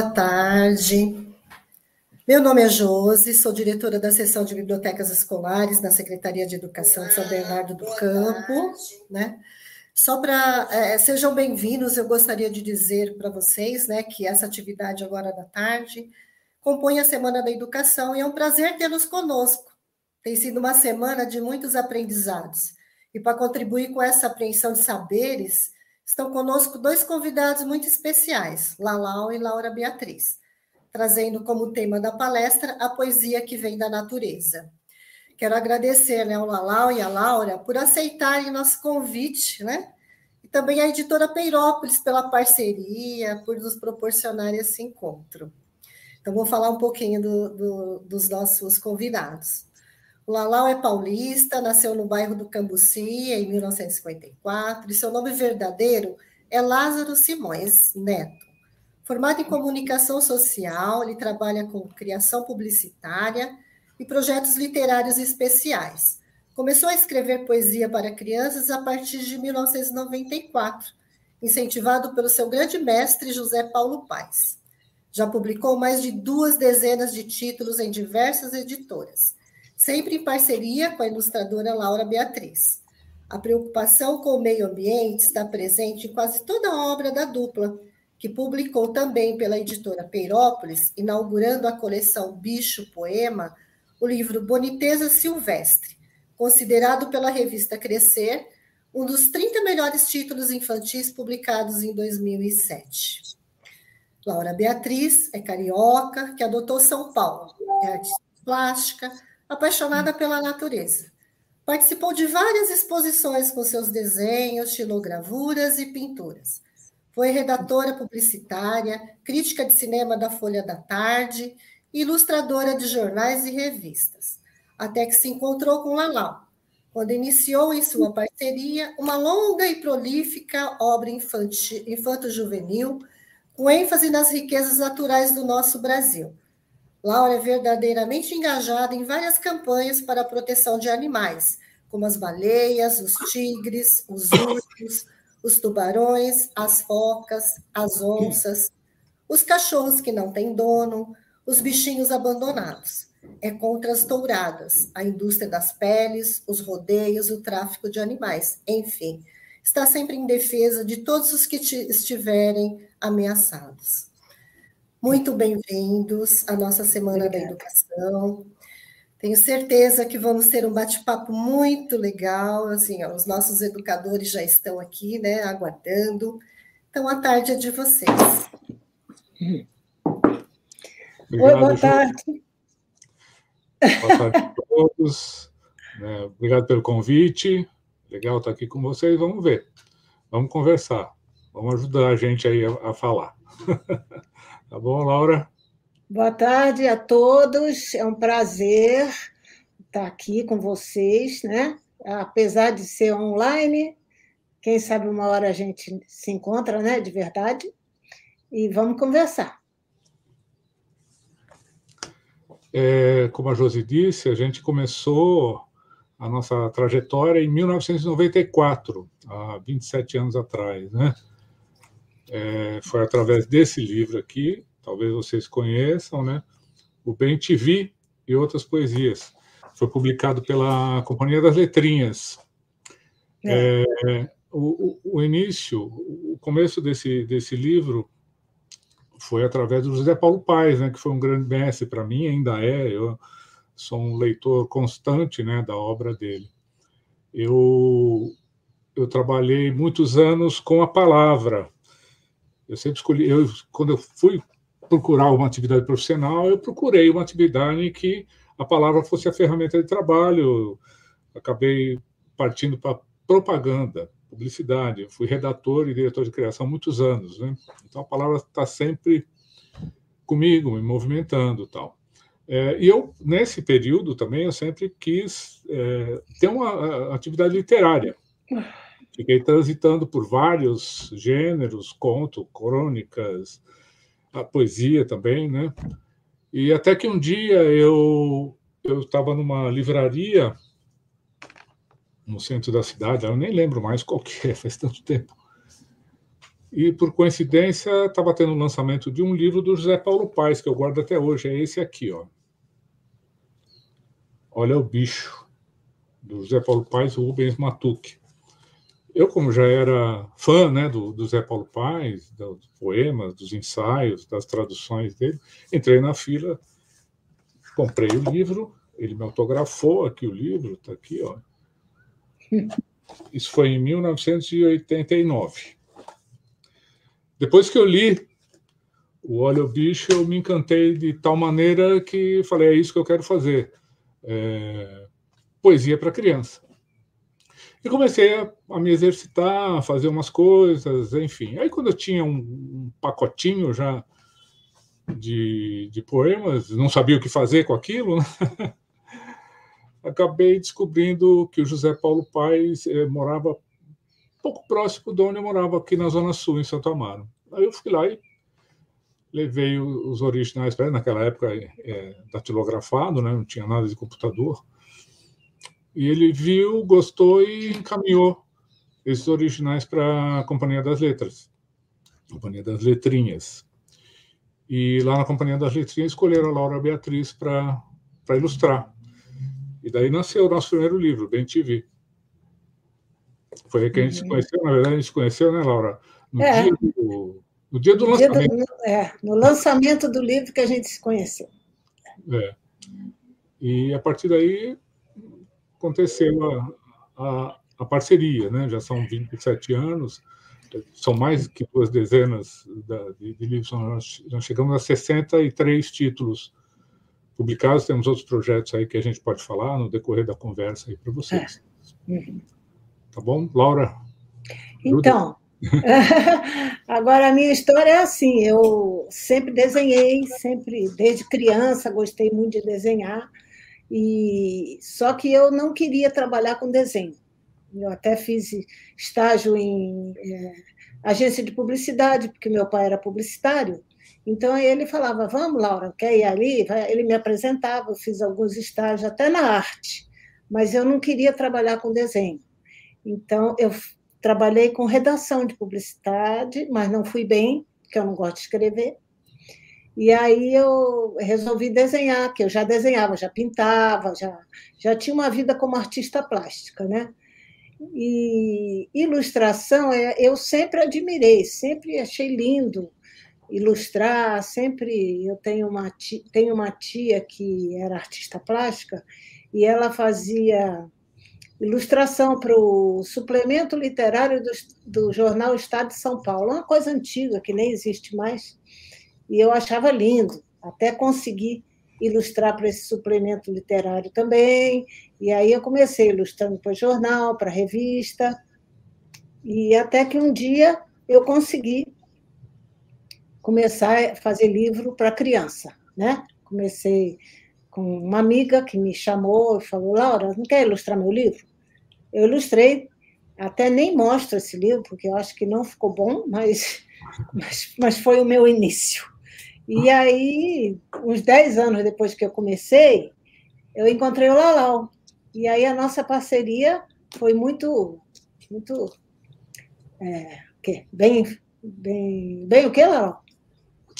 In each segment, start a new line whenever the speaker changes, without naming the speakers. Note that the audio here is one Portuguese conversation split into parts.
Boa tarde. Meu nome é Josi, sou diretora da seção de bibliotecas escolares na Secretaria de Educação de São Bernardo do Campo, né? Só para é, sejam bem-vindos, eu gostaria de dizer para vocês, né, que essa atividade agora da tarde compõe a Semana da Educação e é um prazer tê-los conosco. Tem sido uma semana de muitos aprendizados. E para contribuir com essa apreensão de saberes, estão conosco dois convidados muito especiais, Lalau e Laura Beatriz trazendo como tema da palestra a poesia que vem da natureza. Quero agradecer né, ao Lalau e a Laura por aceitarem nosso convite, né? E também a editora Peirópolis pela parceria, por nos proporcionar esse encontro. Então, vou falar um pouquinho do, do, dos nossos convidados. Lalau é paulista, nasceu no bairro do Cambuci em 1954, e seu nome verdadeiro é Lázaro Simões Neto. Formado em comunicação social, ele trabalha com criação publicitária e projetos literários especiais. Começou a escrever poesia para crianças a partir de 1994, incentivado pelo seu grande mestre José Paulo Paes. Já publicou mais de duas dezenas de títulos em diversas editoras, sempre em parceria com a ilustradora Laura Beatriz. A preocupação com o meio ambiente está presente em quase toda a obra da dupla, que publicou também pela editora Peirópolis, inaugurando a coleção Bicho Poema, o livro Boniteza Silvestre, considerado pela revista Crescer um dos 30 melhores títulos infantis publicados em 2007. Laura Beatriz é carioca, que adotou São Paulo, é artista plástica, apaixonada pela natureza. Participou de várias exposições com seus desenhos, xilogravuras e pinturas foi redatora publicitária, crítica de cinema da Folha da Tarde ilustradora de jornais e revistas, até que se encontrou com Lalau, quando iniciou em sua parceria uma longa e prolífica obra infanto-juvenil, com ênfase nas riquezas naturais do nosso Brasil. Laura é verdadeiramente engajada em várias campanhas para a proteção de animais, como as baleias, os tigres, os ursos, os tubarões, as focas, as onças, os cachorros que não têm dono, os bichinhos abandonados. É contra as touradas, a indústria das peles, os rodeios, o tráfico de animais, enfim, está sempre em defesa de todos os que estiverem ameaçados. Muito bem-vindos à nossa Semana Obrigada. da Educação. Tenho certeza que vamos ter um bate-papo muito legal. Assim, ó, os nossos educadores já estão aqui, né, aguardando. Então, a tarde é de vocês.
Obrigado, Oi, boa tarde. Boa tarde a todos. É, obrigado pelo convite. Legal estar aqui com vocês. Vamos ver. Vamos conversar. Vamos ajudar a gente aí a, a falar. tá bom, Laura?
Boa tarde a todos. É um prazer estar aqui com vocês, né? Apesar de ser online, quem sabe uma hora a gente se encontra, né? De verdade. E vamos conversar.
É, como a Josi disse, a gente começou a nossa trajetória em 1994, há 27 anos atrás, né? É, foi através desse livro aqui, talvez vocês conheçam, né? O Bem TV e outras poesias. Foi publicado pela Companhia das Letrinhas. É. É, o, o, o, início, o começo desse, desse livro foi através do José Paulo Paes, né, que foi um grande mestre para mim, ainda é. Eu sou um leitor constante né, da obra dele. Eu, eu trabalhei muitos anos com a palavra. Eu sempre escolhi, eu, quando eu fui procurar uma atividade profissional, eu procurei uma atividade em que a palavra fosse a ferramenta de trabalho. Acabei partindo para propaganda, publicidade. Eu fui redator e diretor de criação há muitos anos, né? Então a palavra está sempre comigo, me movimentando, tal. É, e eu nesse período também eu sempre quis é, ter uma atividade literária. Fiquei transitando por vários gêneros, conto, crônicas, a poesia também, né? E até que um dia eu eu estava numa livraria no centro da cidade, eu nem lembro mais qual que é, faz tanto tempo. E, por coincidência, estava tendo o um lançamento de um livro do José Paulo Paes, que eu guardo até hoje. É esse aqui, ó. Olha o bicho, do José Paulo Paes Rubens Matuque. Eu, como já era fã né, do, do Zé Paulo Paes, dos poemas, dos ensaios, das traduções dele, entrei na fila, comprei o livro, ele me autografou aqui o livro, está aqui, ó. Isso foi em 1989. Depois que eu li o Olho Bicho, eu me encantei de tal maneira que falei, é isso que eu quero fazer. É, poesia para criança. E comecei a, a, me exercitar, a fazer umas coisas, enfim. Aí, quando eu tinha um, um pacotinho já de, de, poemas, não sabia o que fazer com aquilo, né? acabei descobrindo que o José Paulo Paes eh, morava pouco próximo de onde eu morava, aqui na Zona Sul, em Santo Amaro. Aí eu fui lá e levei os originais para naquela época é, datilografado, né? não tinha nada de computador. E ele viu, gostou e encaminhou esses originais para a Companhia das Letras, Companhia das Letrinhas. E lá na Companhia das Letrinhas escolheram a Laura Beatriz para ilustrar. E daí nasceu o nosso primeiro livro, Bem TV. Foi aí que a gente se uhum. conheceu, na verdade, a gente se conheceu, né, Laura? No, é. dia, do, no dia do no lançamento. Dia
do, é, no lançamento do livro que a gente se conheceu.
É. E a partir daí aconteceu a, a, a parceria, né? Já são 27 anos, são mais que duas dezenas de, de livros, nós, nós chegamos a 63 títulos publicados, temos outros projetos aí que a gente pode falar no decorrer da conversa aí para vocês. É. Uhum. Tá bom? Laura?
Então, agora a minha história é assim, eu sempre desenhei, sempre, desde criança, gostei muito de desenhar, e só que eu não queria trabalhar com desenho. Eu até fiz estágio em é, agência de publicidade, porque meu pai era publicitário, então ele falava, vamos, Laura, quer ir ali? Ele me apresentava, eu fiz alguns estágios até na arte, mas eu não queria trabalhar com desenho. Então, eu trabalhei com redação de publicidade, mas não fui bem, porque eu não gosto de escrever. E aí eu resolvi desenhar, que eu já desenhava, já pintava, já, já tinha uma vida como artista plástica, né? E ilustração é, eu sempre admirei, sempre achei lindo ilustrar, sempre eu tenho uma tia, tenho uma tia que era artista plástica e ela fazia ilustração para o suplemento literário do, do, jornal Estado de São Paulo, uma coisa antiga que nem existe mais, e eu achava lindo, até conseguir ilustrar para esse suplemento literário também, e aí eu comecei ilustrando para jornal, para revista, e até que um dia eu consegui começar a fazer livro para criança, né? Comecei com uma amiga que me chamou e falou: Laura, não quer ilustrar meu livro? Eu ilustrei, até nem mostro esse livro, porque eu acho que não ficou bom, mas, mas, mas foi o meu início. E aí, uns 10 anos depois que eu comecei, eu encontrei o Lalau. E aí a nossa parceria foi muito, muito, é, que, bem, bem, bem o que, Lalau?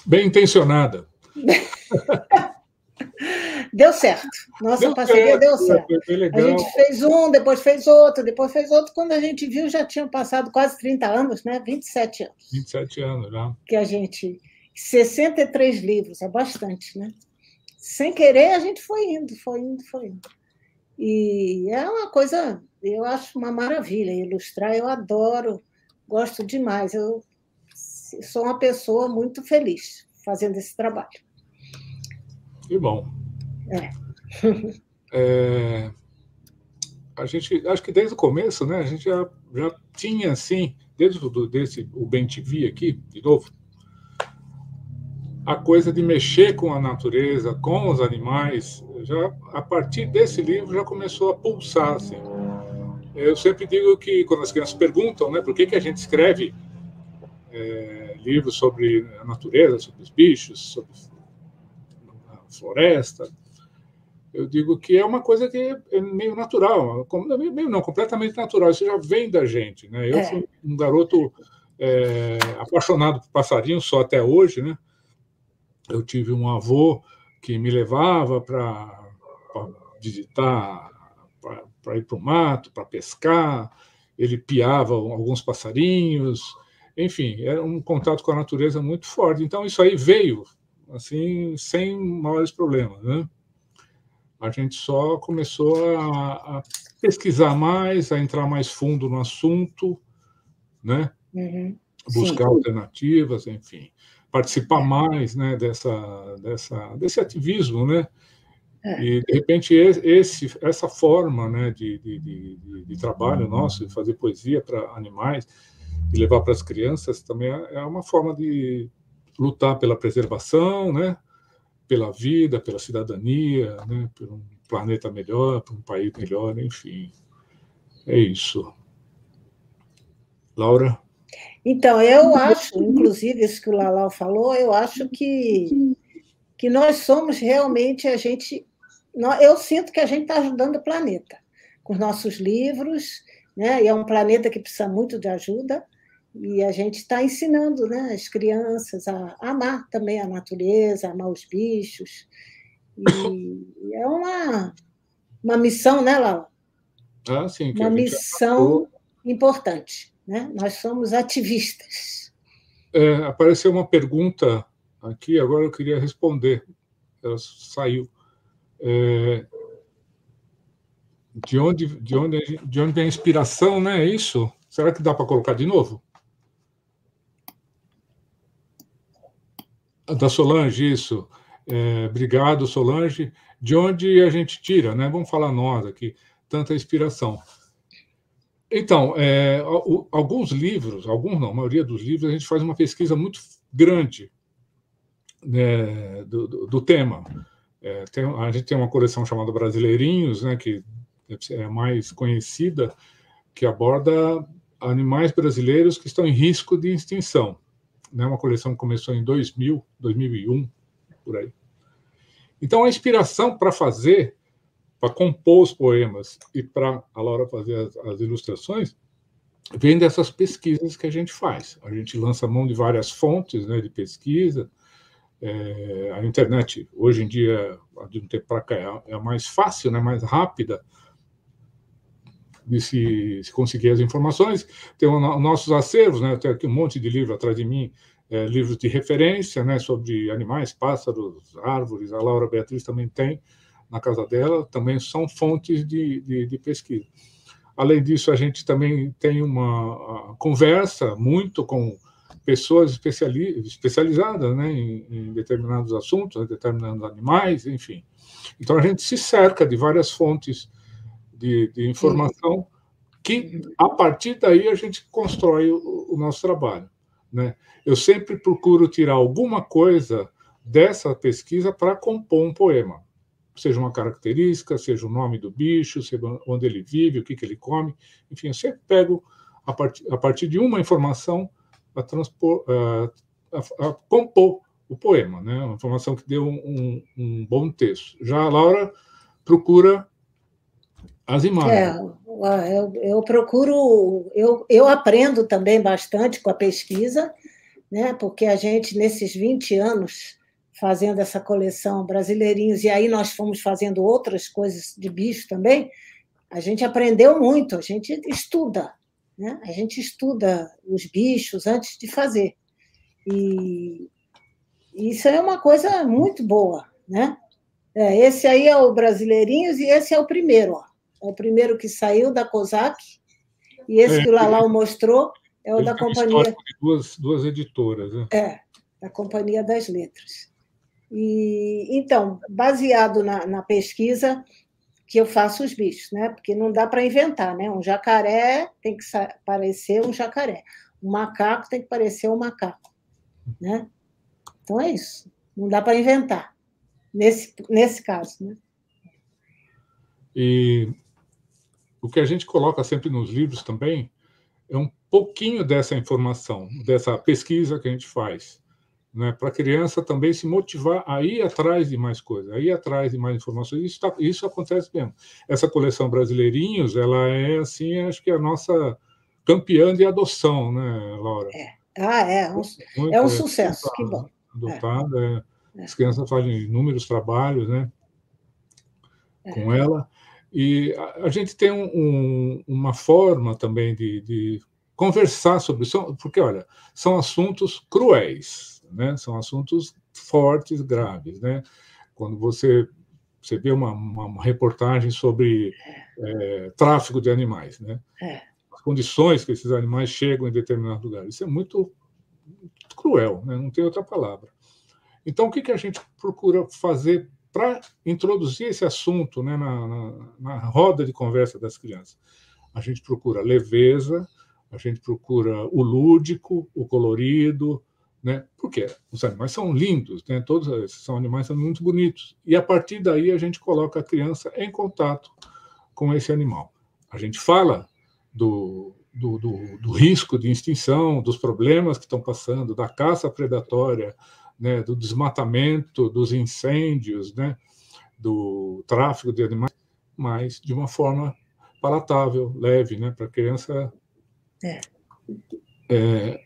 Bem intencionada.
Deu certo. Nossa deu parceria certo, deu certo. A gente fez um, depois fez outro, depois fez outro. Quando a gente viu, já tinham passado quase 30 anos, né? 27 anos.
27 anos, já.
Que a gente. 63 livros, é bastante, né? Sem querer, a gente foi indo, foi indo, foi indo. E é uma coisa, eu acho uma maravilha ilustrar, eu adoro, gosto demais. Eu sou uma pessoa muito feliz fazendo esse trabalho.
Que bom. É. é. a gente, acho que desde o começo, né, a gente já, já tinha, assim, desde o, desse, o Bem TV aqui, de novo, a coisa de mexer com a natureza, com os animais, já a partir desse livro já começou a pulsar, assim. Eu sempre digo que, quando as crianças perguntam, né, por que, que a gente escreve é, livros sobre a natureza, sobre os bichos, sobre a floresta, eu digo que é uma coisa que é meio natural, meio não, completamente natural, isso já vem da gente. Né? Eu é. fui um garoto é, apaixonado por passarinhos, só até hoje, né? Eu tive um avô que me levava para visitar, para ir para o mato, para pescar, ele piava alguns passarinhos, enfim, era um contato com a natureza muito forte. Então, isso aí veio, assim, sem maiores problemas, né? A gente só começou a, a pesquisar mais, a entrar mais fundo no assunto, né? Uhum. Buscar Sim. alternativas, enfim, participar mais, né, dessa, dessa, desse ativismo, né? É. E de repente esse, essa forma, né, de, de, de, de trabalho uhum. nosso, de fazer poesia para animais e levar para as crianças, também é, é uma forma de lutar pela preservação, né? Pela vida, pela cidadania, né? Por um planeta melhor, por um país melhor, enfim. É isso. Laura?
Então, eu acho, inclusive, isso que o Lalau falou, eu acho que, que nós somos realmente a gente. Eu sinto que a gente está ajudando o planeta com os nossos livros, né? e é um planeta que precisa muito de ajuda, e a gente está ensinando né, as crianças a amar também a natureza, a amar os bichos. E é uma, uma missão, né, Laura?
Ah, sim.
Uma missão importante. Né? Nós somos ativistas.
É, apareceu uma pergunta aqui, agora eu queria responder. Ela saiu. É, de onde, de onde, de onde vem a inspiração, né? É isso? Será que dá para colocar de novo? Da Solange, isso. É, obrigado, Solange. De onde a gente tira, né? Vamos falar nós aqui, tanta inspiração. Então, é, alguns livros, alguns não, a maioria dos livros, a gente faz uma pesquisa muito grande né, do, do, do, tema. É, tem, a gente tem uma coleção chamada Brasileirinhos, né, que é mais conhecida, que aborda animais brasileiros que estão em risco de extinção. Né, uma coleção que começou em 2000, 2001, por aí. Então, a inspiração para fazer para compor os poemas e para a Laura fazer as, as, ilustrações, vem dessas pesquisas que a gente faz. A gente lança mão de várias fontes né, de pesquisa. É, a internet, hoje em dia, de um tempo para cá, é, é a mais fácil, né, mais rápida de se, se conseguir as informações. Tem os nossos acervos, né, tenho aqui um monte de livro atrás de mim, é, livros de referência né, sobre animais, pássaros, árvores. A Laura Beatriz também tem na casa dela, também são fontes de, de, de pesquisa. Além disso, a gente também tem uma conversa muito com pessoas especiali especializadas né, em, em, determinados assuntos, em determinados animais, enfim. Então, a gente se cerca de várias fontes de, de informação que, a partir daí, a gente constrói o, o nosso trabalho. Né? Eu sempre procuro tirar alguma coisa dessa pesquisa para compor um poema seja uma característica, seja o nome do bicho, seja onde ele vive, o que, que ele come, enfim, eu sempre pego a, part, a partir de uma informação a, transpor, a, a, a, compor o poema, né? uma informação que deu um, um, bom texto. Já a Laura procura as imagens.
É, eu, eu procuro, eu, eu aprendo também bastante com a pesquisa, né? porque a gente, nesses 20 anos, fazendo essa coleção Brasileirinhos, e aí nós fomos fazendo outras coisas de bicho também, a gente aprendeu muito, a gente estuda, né? a gente estuda os bichos antes de fazer. E isso é uma coisa muito boa. Né? É, esse aí é o Brasileirinhos e esse é o primeiro. Ó. É o primeiro que saiu da COSAC, e esse é, que o Lalau mostrou é o da companhia.
Duas, duas editoras. Né?
É, da Companhia das Letras. E então, baseado na, na pesquisa que eu faço os bichos, né? Porque não dá para inventar, né? Um jacaré tem que parecer um jacaré, um macaco tem que parecer um macaco, né? Então é isso. Não dá para inventar nesse nesse caso, né?
E o que a gente coloca sempre nos livros também é um pouquinho dessa informação, dessa pesquisa que a gente faz né, para a criança também se motivar a ir atrás de mais coisas, a ir atrás de mais informações. Isso, tá, isso acontece mesmo. Essa coleção Brasileirinhos, ela é assim, acho que a nossa campeã de adoção, né, Laura?
É. Ah, é. Um, Muito, é um sucesso, é, que bom.
Adotada. É. As crianças fazem inúmeros trabalhos, né? Com ela. E a, a gente tem um, um, uma forma também de, de conversar sobre isso, porque, olha, são assuntos cruéis, né? São assuntos fortes, graves, né? Quando você você vê uma, uma, reportagem sobre é, tráfico de animais, né? É. As condições que esses animais chegam em determinados lugares. Isso é muito, muito cruel, né? não tem outra palavra. Então, o que, que a gente procura fazer para introduzir esse assunto né, na, na, na, roda de conversa das crianças? A gente procura leveza, a gente procura o lúdico, o colorido, né? Porque os animais são lindos, né? Todos esses são animais são muito bonitos. E a partir daí a gente coloca a criança em contato com esse animal. A gente fala do, do, do, do risco de extinção, dos problemas que estão passando, da caça predatória, né? Do desmatamento, dos incêndios, né? Do tráfico de animais, mas de uma forma palatável, leve, né? Para a criança é. É,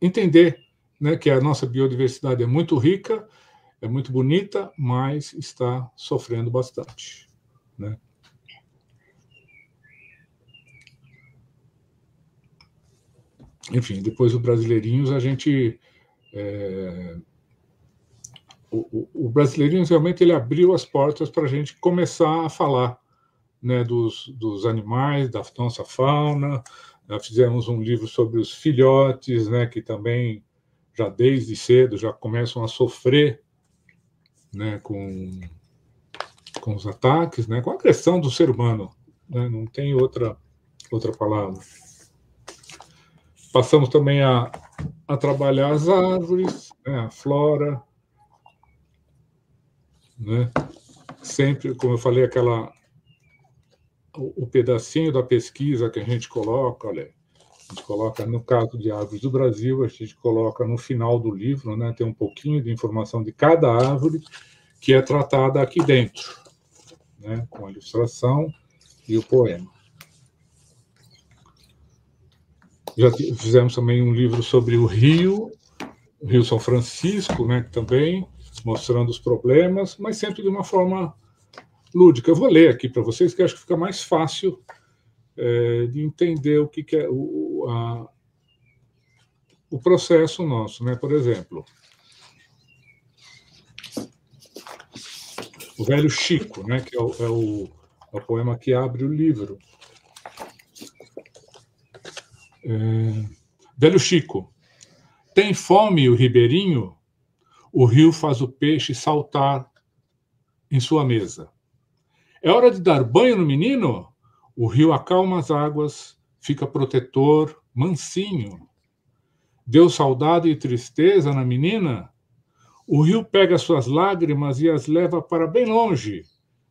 entender né, que a nossa biodiversidade é muito rica, é muito bonita, mas está sofrendo bastante. Né? Enfim, depois do Brasileirinhos, a gente. É, o, o, Brasileirinhos realmente ele abriu as portas para a gente começar a falar né, dos, dos animais, da nossa fauna. Nós fizemos um livro sobre os filhotes, né, que também já desde cedo já começam a sofrer né, com, com os ataques, né, com a agressão do ser humano. Né, não tem outra, outra palavra. Passamos também a, a trabalhar as árvores, né, a flora. Né, sempre, como eu falei, aquela o, o pedacinho da pesquisa que a gente coloca, olha, a gente coloca, no caso de árvores do Brasil, a gente coloca no final do livro, né, tem um pouquinho de informação de cada árvore que é tratada aqui dentro, né, com a ilustração e o poema. Já fizemos também um livro sobre o Rio, o Rio São Francisco, né, também mostrando os problemas, mas sempre de uma forma lúdica. Eu vou ler aqui para vocês, que acho que fica mais fácil é, de entender o que, que é o, a, o processo nosso, né? Por exemplo, o velho Chico, né? Que é o, é o, é o poema que abre o livro. É, velho Chico, tem fome o ribeirinho? O rio faz o peixe saltar em sua mesa. É hora de dar banho no menino? O rio acalma as águas, fica protetor, mansinho. Deu saudade e tristeza na menina? O rio pega suas lágrimas e as leva para bem longe,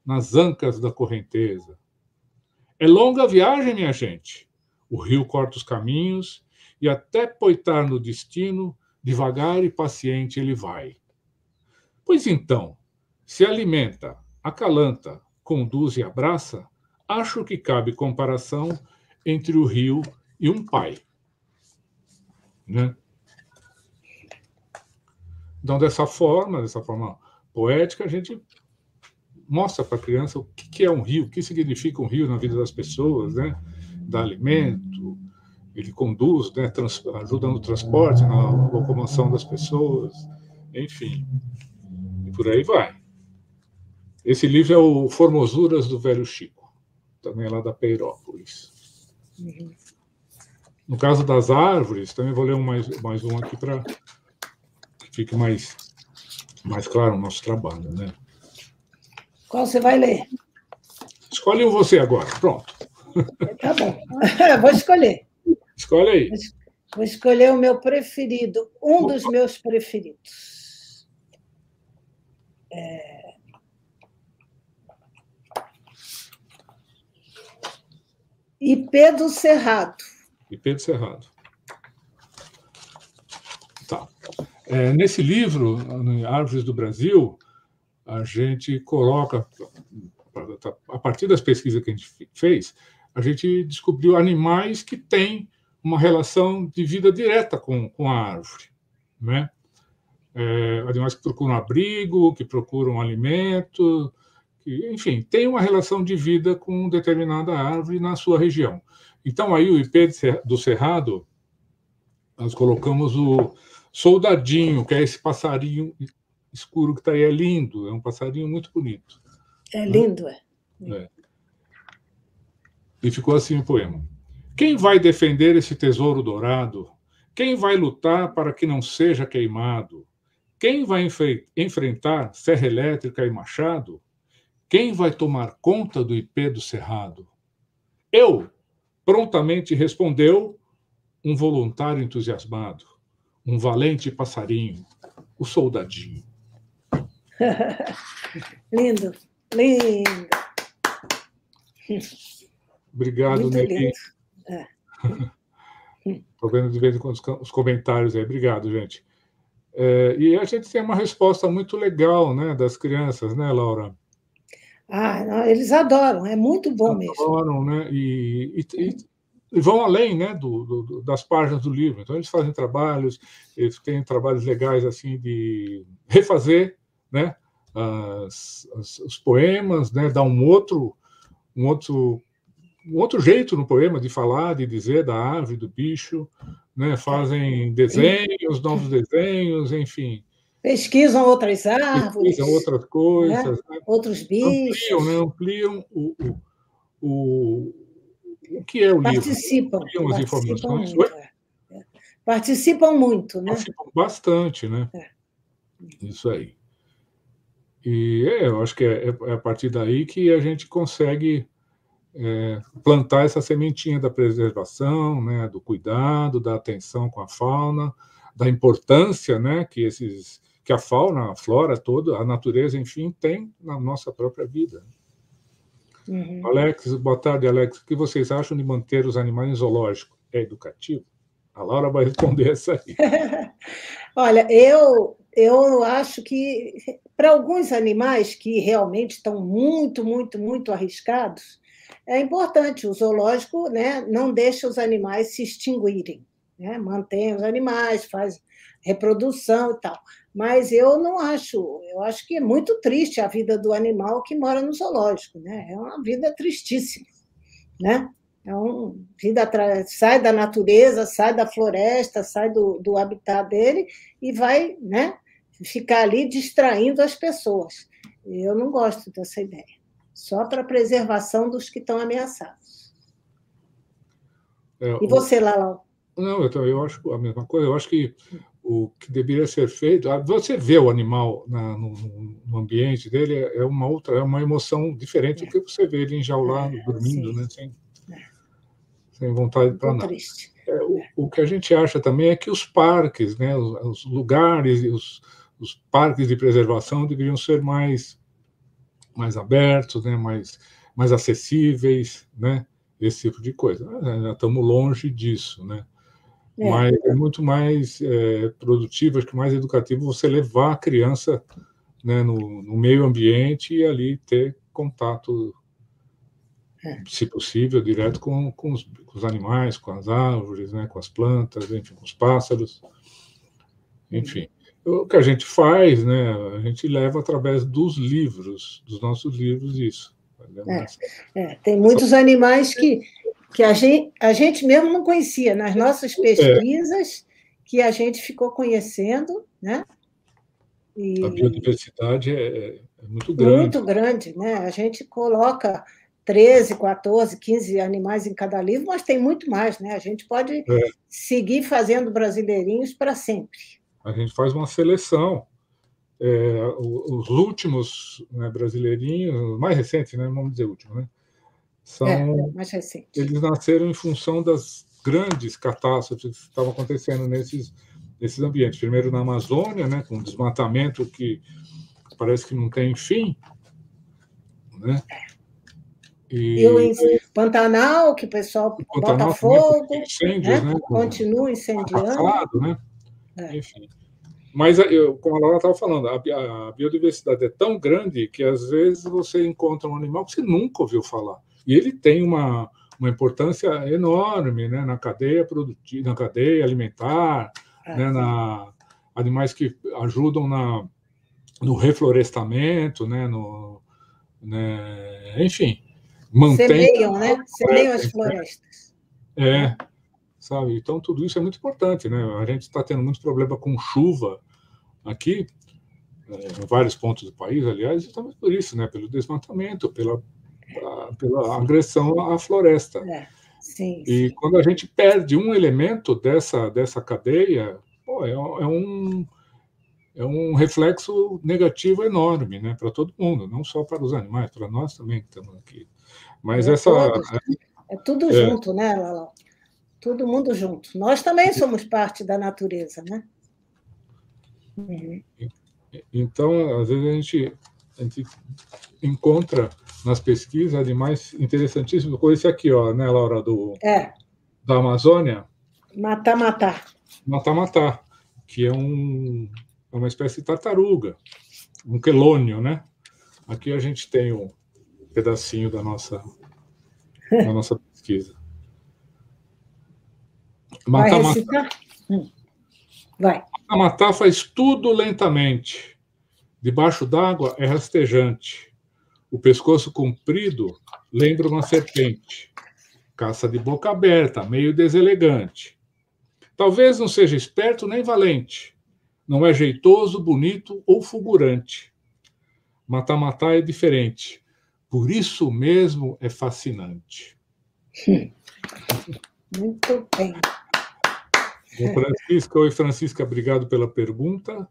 nas ancas da correnteza. É longa a viagem, minha gente. O rio corta os caminhos e até poitar no destino, devagar e paciente ele vai. Pois então, se alimenta, acalanta, conduz e abraça, acho que cabe comparação entre o rio e um pai. Né? Então, dessa forma, dessa forma poética, a gente mostra para a criança o que é um rio, o que significa um rio na vida das pessoas, né? Dá alimento, ele conduz, né? Trans, ajuda no transporte, na locomoção das pessoas, enfim. E por aí vai. Esse livro é o Formosuras do Velho Chico também lá da Peirópolis. Uhum. No caso das árvores, também vou ler um mais, mais um aqui para que fique mais, mais claro o nosso trabalho. Né?
Qual você vai ler?
Escolhe um você agora, pronto.
Tá bom, vou escolher.
Escolhe aí.
Vou escolher o meu preferido, um dos meus preferidos. É... E Pedro Cerrado.
E Pedro Cerrado. Tá. É, nesse livro, Árvores do Brasil, a gente coloca, a partir das pesquisas que a gente fez, a gente descobriu animais que têm uma relação de vida direta com, com a árvore. Né? É, animais que procuram abrigo, que procuram alimento, que, enfim, tem uma relação de vida com determinada árvore na sua região. Então, aí o IP do Cerrado, nós colocamos o soldadinho, que é esse passarinho escuro que está aí, é lindo, é um passarinho muito bonito.
É lindo, é.
é. E ficou assim o poema. Quem vai defender esse tesouro dourado? Quem vai lutar para que não seja queimado? Quem vai enfrentar serra elétrica e machado? Quem vai tomar conta do IP do Cerrado? Eu, prontamente respondeu um voluntário entusiasmado, um valente passarinho, o soldadinho.
lindo, lindo.
Obrigado, Nelly. Estou é. vendo de vez em quando os comentários aí. Obrigado, gente. É, e a gente tem uma resposta muito legal né, das crianças, né, Laura?
Ah, eles adoram, é muito bom
adoram,
mesmo.
Adoram, né? E, e, e, vão além né, do, do, das páginas do livro. Então, eles fazem trabalhos, eles têm trabalhos legais assim de refazer né, as, as, os poemas, né, dar um outro, um outro um outro jeito no poema de falar, de dizer da ave, do bicho, né? fazem desenhos, novos desenhos, enfim.
Pesquisam outras árvores.
Pesquisam outras coisas.
Né? Né? Outros bichos.
Ampliam, né? ampliam o, o, o, que é o
participam,
livro. Ampliam as informações.
Muito, é. Participam muito, né? Participam
bastante, né? É. Isso aí. E é, eu acho que é, é a partir daí que a gente consegue é, plantar essa sementinha da preservação, né, do cuidado, da atenção com a fauna, da importância né, que, esses, que a fauna, a flora toda, a natureza, enfim, tem na nossa própria vida. Uhum. Alex, boa tarde, Alex. O que vocês acham de manter os animais em zoológico? É educativo? A Laura vai responder essa aí.
Olha, eu, eu acho que para alguns animais que realmente estão muito, muito, muito arriscados, é importante. O zoológico né, não deixa os animais se extinguirem, né? mantém os animais, faz reprodução e tal. Mas eu não acho, eu acho que é muito triste a vida do animal que mora no zoológico, né? É uma vida tristíssima, né? É uma vida sai da natureza, sai da floresta, sai do, do habitat dele e vai, né? Ficar ali distraindo as pessoas. Eu não gosto dessa ideia só para preservação dos que estão ameaçados. É, e você, Lalau?
Não, eu, eu acho a mesma coisa. Eu acho que o que deveria ser feito, você vê o animal na, no, no, ambiente dele é uma outra, é uma emoção diferente é. do que você vê ele enjaulado, é, dormindo, sim. né, sem, é. sem vontade para nada. É, o, o, que a gente acha também é que os parques, né, os, os lugares, os, os parques de preservação deveriam ser mais mais abertos, né, mais, mais acessíveis, né, esse tipo de coisa. Já estamos longe disso, né? É. Mas é muito mais é, produtivo, acho que mais educativo você levar a criança né, no, no meio ambiente e ali ter contato, é. se possível, direto com, com os, com, os, animais, com as árvores, né, com as plantas, enfim, com os pássaros, enfim o que a gente faz, né, a gente leva através dos livros, dos nossos livros, isso.
É, é, tem muitos animais que, que a, gente, a gente mesmo não conhecia, nas nossas é. pesquisas, é. que a gente ficou conhecendo, né?
E, a biodiversidade é, é, muito grande.
Muito grande, né? A gente coloca 13, 14, 15 animais em cada livro, mas tem muito mais, né? A gente pode é. seguir fazendo brasileirinhos para sempre
a gente faz uma seleção. É, os últimos né, brasileirinhos, mais recentes, né, vamos dizer últimos, né, são, é, mais recentes. Eles nasceram em função das grandes catástrofes que estavam acontecendo nesses, nesses ambientes. Primeiro na Amazônia, né, com desmatamento que parece que não tem fim, né?
E, e o Pantanal, que o pessoal bota fogo, incêndios, né? né? continua incendiando.
Né? É. Enfim. Mas, eu, como a Laura estava falando, a, a, biodiversidade é tão grande que, às vezes, você encontra um animal que você nunca ouviu falar. E ele tem uma, uma importância enorme né, na cadeia produtiva, na cadeia alimentar, é. né, na, animais que ajudam na, no reflorestamento, né, no, né, enfim,
mantém... Semeiam, né? Semeiam as florestas.
É, sabe? Então, tudo isso é muito importante, né? A gente está tendo muito problema com chuva aqui, é, em vários pontos do país, aliás, justamente por isso, né? Pelo desmatamento, pela, pela agressão à floresta. É, sim, e sim. quando a gente perde um elemento dessa, dessa cadeia, pô, é, é um é um reflexo negativo enorme, né, para todo mundo, não só para os animais, para nós também que estamos aqui. Mas é essa todos,
é tudo é, junto, né, Lala? Todo mundo junto. Nós também somos parte da natureza, né?
Uhum. Então, às vezes a gente, a gente encontra nas pesquisas animais interessantíssimos, como esse aqui, ó, né, Laura, do, é. da Amazônia.
Matar, matar.
Matar, matar, que é, um, é uma espécie de tartaruga, um quelônio, né? Aqui a gente tem um pedacinho da nossa, da nossa pesquisa.
Matar, Vai matar. Hum. Vai.
Matar, matar faz tudo lentamente. Debaixo d'água é rastejante. O pescoço comprido lembra uma serpente. Caça de boca aberta, meio deselegante. Talvez não seja esperto nem valente. Não é jeitoso, bonito ou fulgurante. Matar-matar é diferente. Por isso mesmo é fascinante.
Muito bem.
Francisca, oi Francisca, obrigado pela pergunta.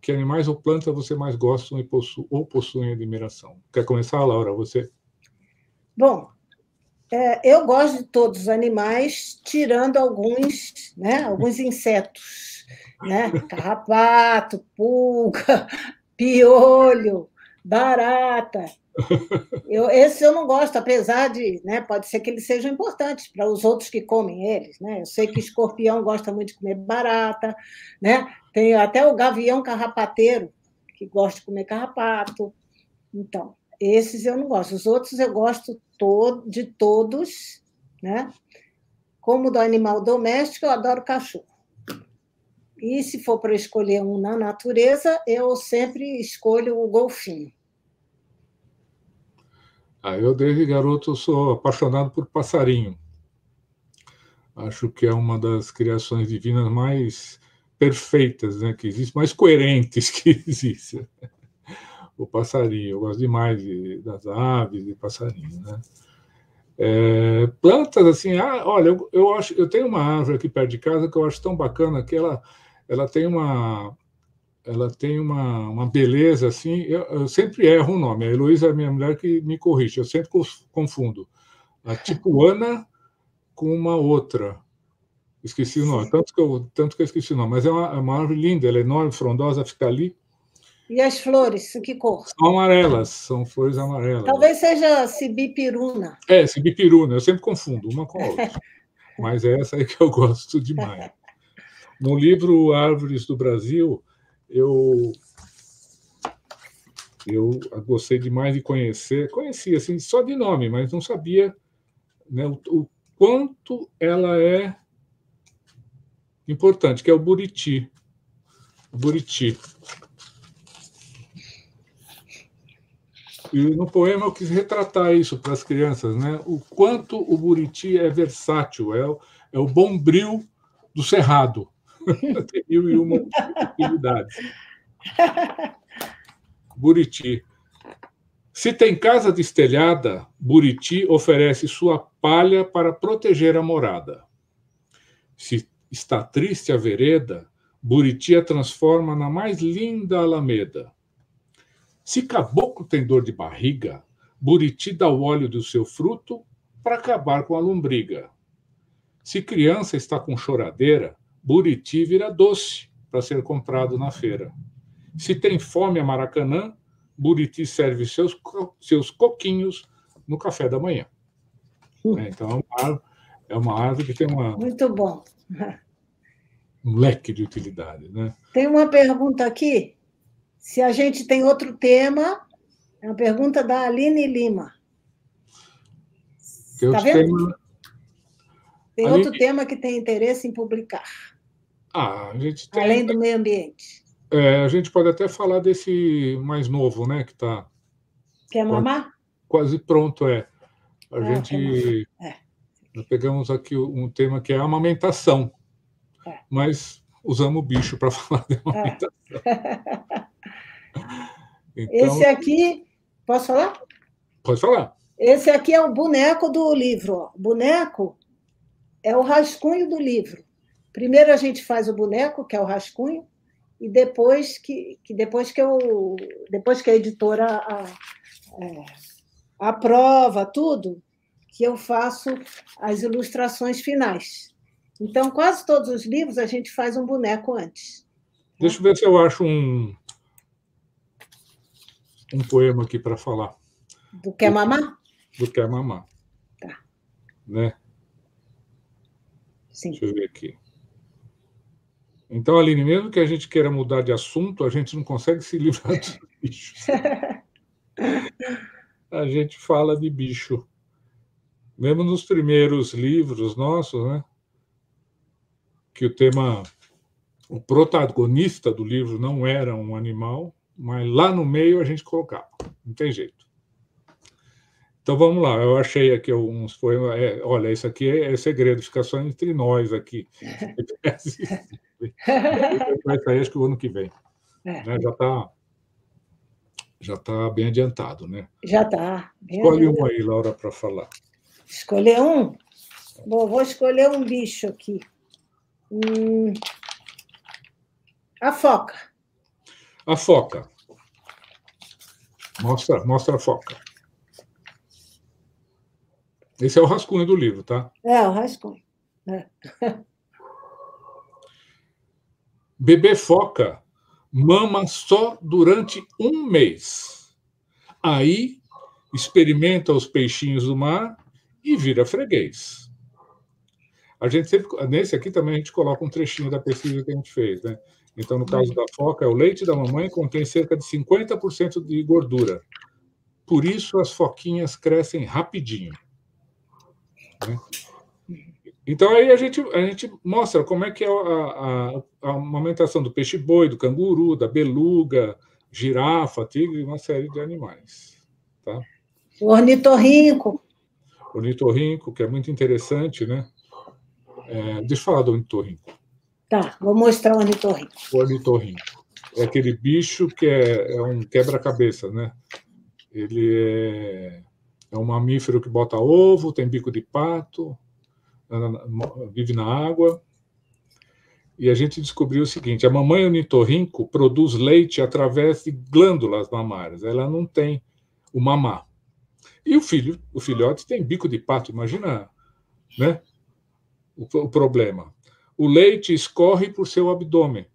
Que animais ou plantas você mais gostam possu ou possuem admiração? Quer começar, Laura? Você?
Bom, é, eu gosto de todos os animais, tirando alguns, né, alguns insetos, né, carrapato, pulga, piolho, barata. Eu, esse eu não gosto, apesar de, né, pode ser que eles sejam importantes para os outros que comem eles, né? Eu sei que escorpião gosta muito de comer barata, né? Tem até o gavião carrapateiro que gosta de comer carrapato. Então, esses eu não gosto. Os outros eu gosto de todos, né? Como do animal doméstico, eu adoro cachorro. E se for para escolher um na natureza, eu sempre escolho o golfinho.
Ah, eu, desde garoto, sou apaixonado por passarinho. Acho que é uma das criações divinas mais perfeitas né, que existem, mais coerentes que existem. O passarinho, eu gosto demais de, das aves e passarinho. Né? É, plantas, assim, ah, olha, eu, eu, acho, eu tenho uma árvore aqui perto de casa que eu acho tão bacana que ela, ela tem uma, ela tem uma, uma beleza assim. Eu, eu, sempre erro o nome. A Heloísa é minha mulher que me corrige. Eu sempre confundo a tipuana com uma outra. Esqueci o nome. Tanto que eu, tanto que eu esqueci o nome. Mas é uma, é uma árvore linda. Ela é enorme, frondosa, fica ali.
E as flores, que cor?
São amarelas, são flores amarelas.
Talvez seja cibipiruna.
É, cibipiruna, eu sempre confundo uma com a outra. Mas é essa aí que eu gosto demais. No livro Árvores do Brasil, eu eu gostei demais de conhecer, conhecia assim só de nome, mas não sabia né, o, o, quanto ela é importante, que é o buriti. O buriti. E no poema eu quis retratar isso para as crianças, né? O quanto o buriti é versátil, é, é o bombril do cerrado. Tem mil e uma utilidades. Buriti. Se tem casa destelhada, Buriti oferece sua palha para proteger a morada. Se está triste a vereda, Buriti a transforma na mais linda alameda. Se caboclo tem dor de barriga, Buriti dá o óleo do seu fruto para acabar com a lombriga. Se criança está com choradeira, Buriti vira doce para ser comprado na feira. Se tem fome a Maracanã, Buriti serve seus, seus coquinhos no café da manhã. Uh. É, então, é uma árvore que tem uma.
Muito bom.
Um leque de utilidade. Né?
Tem uma pergunta aqui. Se a gente tem outro tema, é uma pergunta da Aline Lima. Tem, tá tema... tem outro tema que tem interesse em publicar.
Ah, a gente tem...
Além do meio ambiente.
É, a gente pode até falar desse mais novo, né? Que está.
Quer mamar?
Quase pronto, é. A ah, gente. É. Nós pegamos aqui um tema que é a amamentação. É. Mas usamos o bicho para falar de amamentação. É.
Então, Esse aqui. Posso falar?
Pode falar.
Esse aqui é o boneco do livro. Ó. Boneco é o rascunho do livro. Primeiro a gente faz o boneco, que é o rascunho, e depois que, que depois que eu depois que a editora a, é, aprova tudo, que eu faço as ilustrações finais. Então, quase todos os livros a gente faz um boneco antes.
Deixa eu ver se eu acho um, um poema aqui para falar.
Do Quer Mamar?
Do Quer Mamar.
Tá.
Né?
Sim.
Deixa eu ver aqui. Então, Aline, mesmo que a gente queira mudar de assunto, a gente não consegue se livrar dos bichos. a gente fala de bicho. Mesmo nos primeiros livros nossos, né? Que o tema, o protagonista do livro não era um animal, mas lá no meio a gente colocava. Não tem jeito. Então vamos lá, eu achei aqui uns poemas. É, olha, isso aqui é, é, segredo, fica só entre nós aqui. Vai sair acho que o ano que vem. É. Né? Já está já tá bem adiantado, né?
Já está.
Escolhe adiantado. um aí, Laura, para falar.
Escolher um? Bom, vou escolher um bicho aqui. Hum... A foca.
A foca. Mostra, mostra a foca. Esse é o rascunho do livro, tá?
É, o rascunho. É.
Bebê foca mama só durante um mês. Aí experimenta os peixinhos do mar e vira freguês. A gente sempre, nesse aqui também a gente coloca um trechinho da pesquisa que a gente fez, né? Então, no caso da foca, o leite da mamãe contém cerca de 50% de gordura. Por isso, as foquinhas crescem rapidinho. Né? Então aí a gente, a gente mostra como é que é a, a, a amamentação do peixe-boi, do canguru, da beluga, girafa, tigre, uma série de animais. Tá?
O ornitorrinco.
O ornitorrinco, que é muito interessante, né? É, deixa eu falar do ornitorrinco.
Tá, vou mostrar o ornitorrinco.
O ornitorrinco. É aquele bicho que é, é um quebra-cabeça, né? Ele é é um mamífero que bota ovo, tem bico de pato, vive na água. E a gente descobriu o seguinte: a mamãe ornitorrinco produz leite através de glândulas mamárias. Ela não tem o mamá. E o filho, o filhote tem bico de pato. Imagina, né? O, o problema. O leite escorre por seu abdômen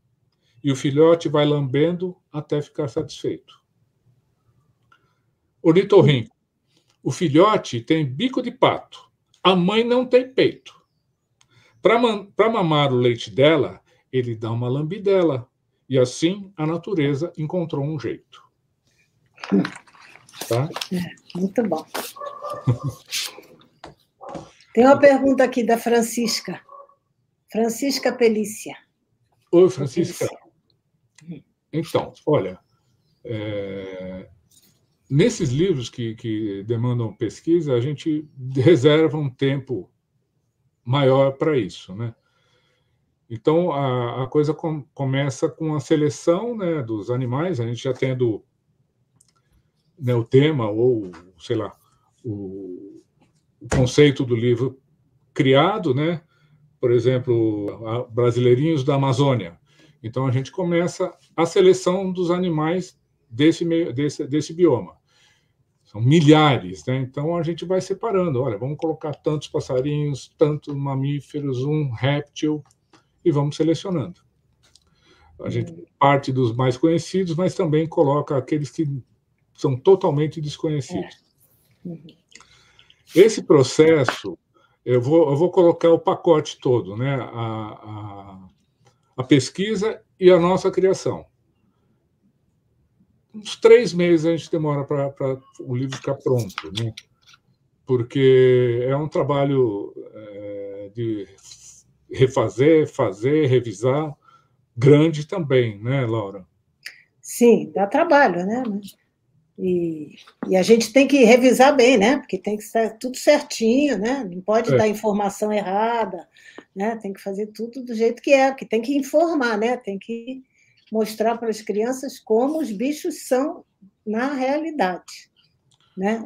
e o filhote vai lambendo até ficar satisfeito. Ornitorrinco o filhote tem bico de pato, a mãe não tem peito. Para mamar o leite dela, ele dá uma lambidela. E assim a natureza encontrou um jeito. Tá?
É, muito bom. Tem uma pergunta aqui da Francisca. Francisca Pelícia.
Oi, Francisca. Então, olha, é, nesses livros que, que demandam pesquisa, a gente reserva um tempo maior para isso, né? Então a, a coisa com, começa com a seleção né, dos animais, a gente já tendo né, o tema ou sei lá o, o, conceito do livro criado, né? Por exemplo, brasileirinhos da Amazônia. Então a gente começa a seleção dos animais desse, meio, desse, desse bioma. São milhares, né? Então a gente vai separando. Olha, vamos colocar tantos passarinhos, tantos mamíferos, um réptil, e vamos selecionando. A gente uhum. parte dos mais conhecidos, mas também coloca aqueles que são totalmente desconhecidos. É. Uhum. Esse processo, eu vou, eu vou colocar o pacote todo, né? A, a, a pesquisa e a nossa criação uns três meses a gente demora para o livro ficar pronto. Né? porque é um trabalho é, de refazer, fazer, revisar, grande também, né, Laura?
Sim, dá trabalho, né? E, e, a gente tem que revisar bem, né? Porque tem que estar tudo certinho, né? Não pode é. dar informação errada, né? Tem que fazer tudo do jeito que é, que tem que informar, né? Tem que mostrar para as crianças como os bichos são na realidade, né,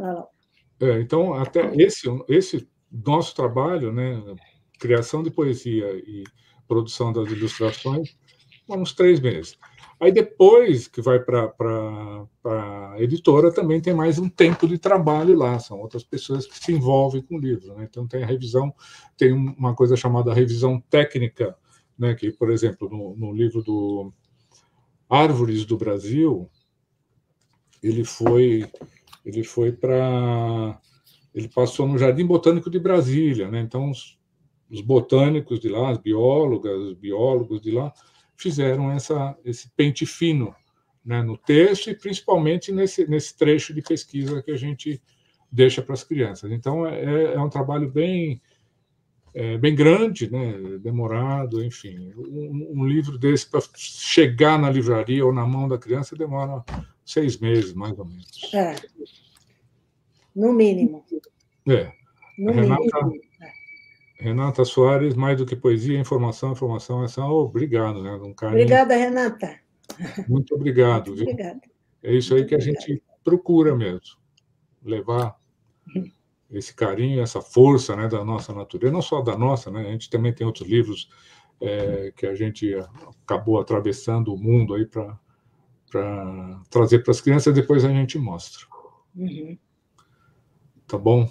É, então, até esse, esse nosso trabalho, né, criação de poesia e produção das ilustrações, uns três meses. Aí depois que vai para a editora, também tem mais um tempo de trabalho lá, são outras pessoas que se envolvem com o livro. Né? Então tem a revisão, tem uma coisa chamada revisão técnica, né? que, por exemplo, no, no livro do Árvores do Brasil, ele foi ele foi para ele passou no Jardim Botânico de Brasília, né? Então os, os botânicos de lá, as biólogas, os biólogos de lá fizeram essa, esse pente fino né, no texto e principalmente nesse, nesse trecho de pesquisa que a gente deixa para as crianças. Então, é, é um trabalho bem, é, bem grande, né, demorado, enfim. Um, um livro desse, para chegar na livraria ou na mão da criança, demora seis meses, mais ou menos.
É. No mínimo.
É. No Renata, mínimo. Renata Soares, mais do que poesia, informação, informação, ação. Oh, obrigado, né? Um
carinho. Obrigada, Renata.
Muito obrigado. Muito obrigada. É isso aí que a gente procura mesmo, levar esse carinho, essa força, né, da nossa natureza, não só da nossa, né? A gente também tem outros livros é, que a gente acabou atravessando o mundo aí para trazer para as crianças, depois a gente mostra. Uhum. Tá bom?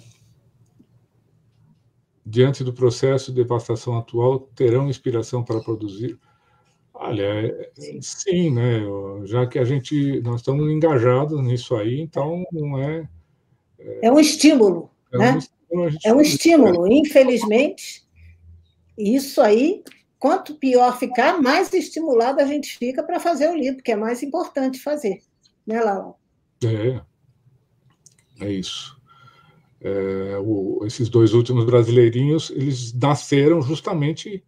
diante do processo de devastação atual, terão inspiração para produzir? Olha, é, sim. sim, né? Já que a gente nós estamos engajados nisso aí, então não é.
É, é um estímulo, é né? Um estímulo, é um estímulo. Infelizmente, isso aí, quanto pior ficar, mais estimulado a gente fica para fazer o livro, que é mais importante fazer, né, Laura?
É, é isso. É, o, esses dois últimos brasileirinhos, eles nasceram justamente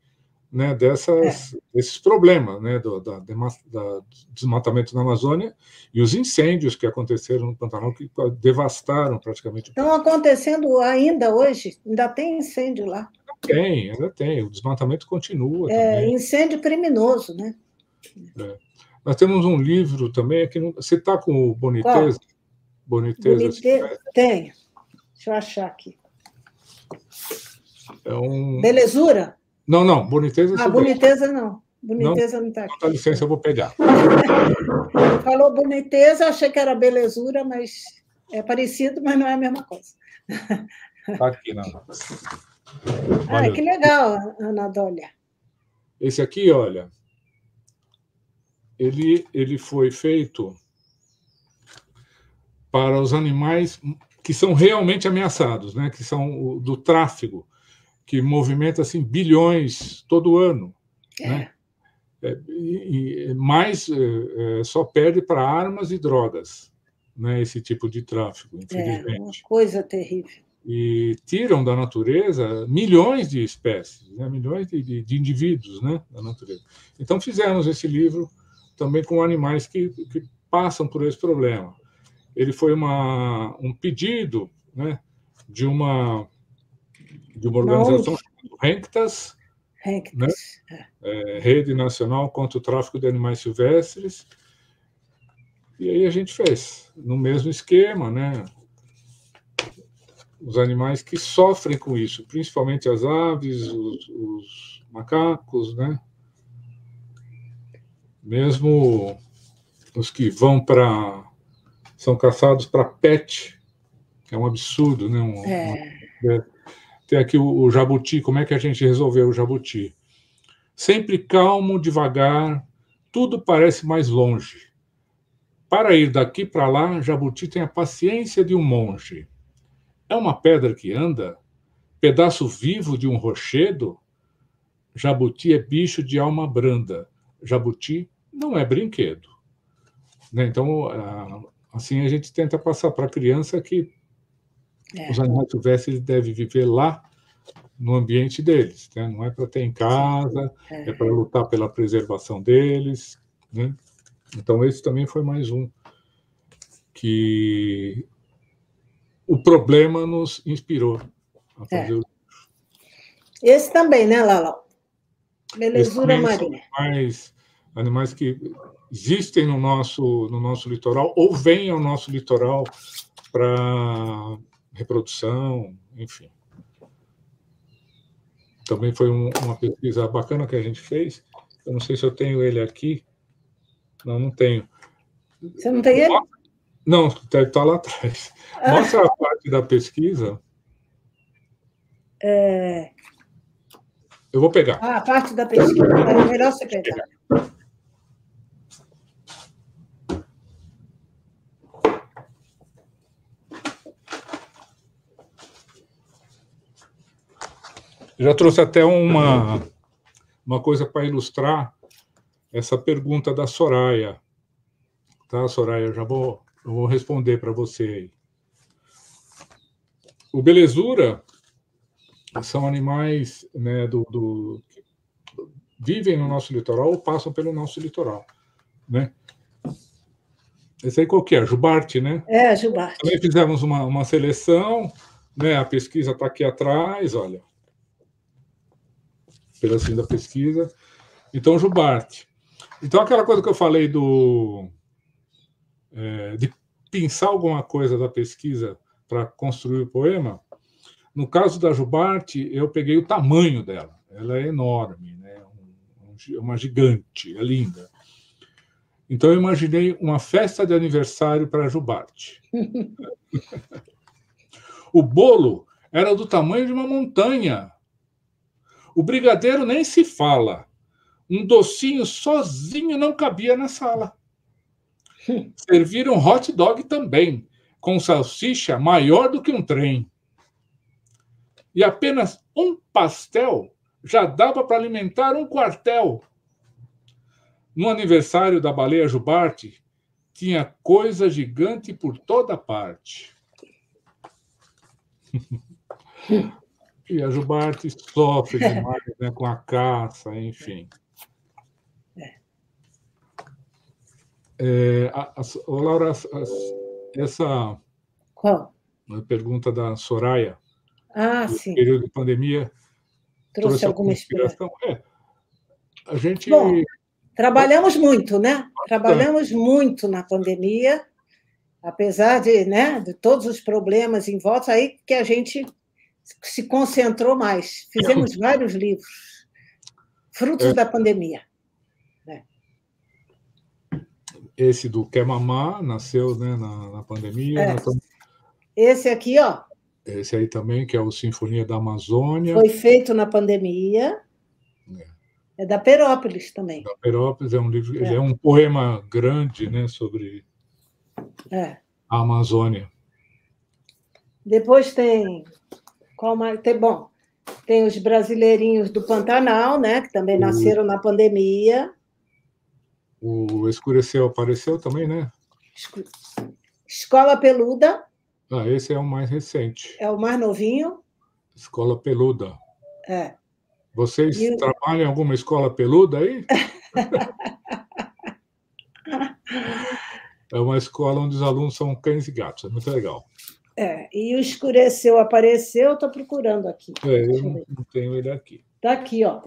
né, dessas, é. desses problemas, né, do da, da, desmatamento na Amazônia e os incêndios que aconteceram no Pantanal, que devastaram praticamente.
Estão acontecendo ainda hoje, ainda tem incêndio lá.
Tem, ainda tem, o desmatamento continua.
É, também. incêndio criminoso, né?
É. Nós temos um livro também, aqui no, você está com o Boniteza?
Boniteza? Boniteza, tenho. Deixa eu achar aqui.
É um...
Belezura?
Não, não, boniteza.
Ah, boniteza não. Boniteza não está aqui.
Dá licença, eu vou pegar.
Falou boniteza, achei que era belezura, mas é parecido, mas não é a mesma coisa.
Está aqui, não.
Ah, que legal, Ana Dólia.
Esse aqui, olha, ele, ele foi feito para os animais que são realmente ameaçados, né? que são o, do tráfego, que movimenta assim, bilhões todo ano. É. Né? É, e, e, mais é, é só perde para armas e drogas, né? esse tipo de tráfego, infelizmente. É uma
coisa terrível.
E tiram da natureza milhões de espécies, né? milhões de, de, de indivíduos né? da natureza. Então, fizemos esse livro também com animais que, que passam por esse problema ele foi uma, um pedido né, de uma de uma organização chamada Renctas, né, é, Rede Nacional contra o Tráfico de Animais Silvestres, e aí a gente fez no mesmo esquema, né? Os animais que sofrem com isso, principalmente as aves, os, os macacos, né? Mesmo os que vão para são caçados para pet, que é um absurdo, né? Um, é. Uma, é. Tem aqui o, jabuti, como é que a gente resolveu o jabuti? Sempre calmo, devagar, tudo parece mais longe. Para ir daqui para lá, jabuti tem a paciência de um monge. É uma pedra que anda? Pedaço vivo de um rochedo? Jabuti é bicho de alma branda. Jabuti não é brinquedo. Né? Então, Assim, a gente tenta passar para a criança que É. Os animais silvestres devem viver lá no ambiente deles, né? não é para ter em casa, é, é para lutar pela preservação deles. Né? Então, esse também foi mais um que o problema nos inspirou a fazer. É.
Esse também, né, Lala? Belezura marinha.
Animais, animais que existem no nosso, no nosso litoral ou vêm ao nosso litoral para reprodução, enfim. Também foi um, uma pesquisa bacana que a gente fez. Eu não sei se eu tenho ele aqui. Não, não tenho.
Você não tem ele?
Não, deve estar lá atrás. Ah. Mostra a parte da pesquisa.
É...
Eu vou pegar.
Ah, a parte da pesquisa. É melhor você pegar.
Já trouxe até uma, uma coisa para ilustrar essa pergunta da Soraya. Tá, Soraya? Eu já vou, eu vou responder para você aí. O belezura são animais né, do, do, vivem no nosso litoral ou passam pelo nosso litoral, né? Esse aí qual que é? Jubarte, né?
É, Jubarte.
Também fizemos uma, uma seleção, né? A pesquisa está aqui atrás, olha. Pedacinho da pesquisa. Então, Jubarte. Então, aquela coisa que eu falei do... É, de pensar alguma coisa da pesquisa para construir o poema, no caso da Jubarte, eu peguei o tamanho dela. Ela é enorme, né? uma gigante, é linda. Então eu imaginei uma festa de aniversário para a Jubarte. o bolo era do tamanho de uma montanha. O brigadeiro nem se fala. Um docinho sozinho não cabia na sala. Serviram hot dog também, com salsicha maior do que um trem e apenas um pastel já dava para alimentar um quartel. No aniversário da baleia Jubarte, tinha coisa gigante por toda parte. e a Jubarte sofre demais né, com a caça, enfim. É, a, a, Laura, a, essa
Qual?
pergunta da Soraya
ah, sim.
período de pandemia
trouxe, trouxe alguma inspiração.
É, a gente.
Bom, trabalhamos muito, né? Trabalhamos muito na pandemia, apesar de, né, de todos os problemas em volta, aí que a gente se concentrou mais. Fizemos vários livros, frutos é. da pandemia.
Né? Esse do Quer Mamar nasceu né, na, na pandemia. É.
Esse aqui, ó,
esse aí também, que é o Sinfonia da Amazônia.
Foi feito na pandemia. É, é da Perópolis também.
Da Perópolis é um livro, é. é um poema grande, né, sobre
é.
a Amazônia.
Depois tem qual mais? Tem bom, tem os brasileirinhos do Pantanal, né, que também o... nasceram na pandemia.
O Escureceu apareceu também, né?
Escola Peluda.
Ah, esse é o mais recente.
É o mais novinho?
Escola Peluda.
É.
Vocês e... trabalham em alguma escola peluda aí? é uma escola onde os alunos são cães e gatos, é muito legal.
É, e o escureceu, apareceu, estou procurando aqui.
É, eu não, não tenho ele aqui.
Está aqui, ó.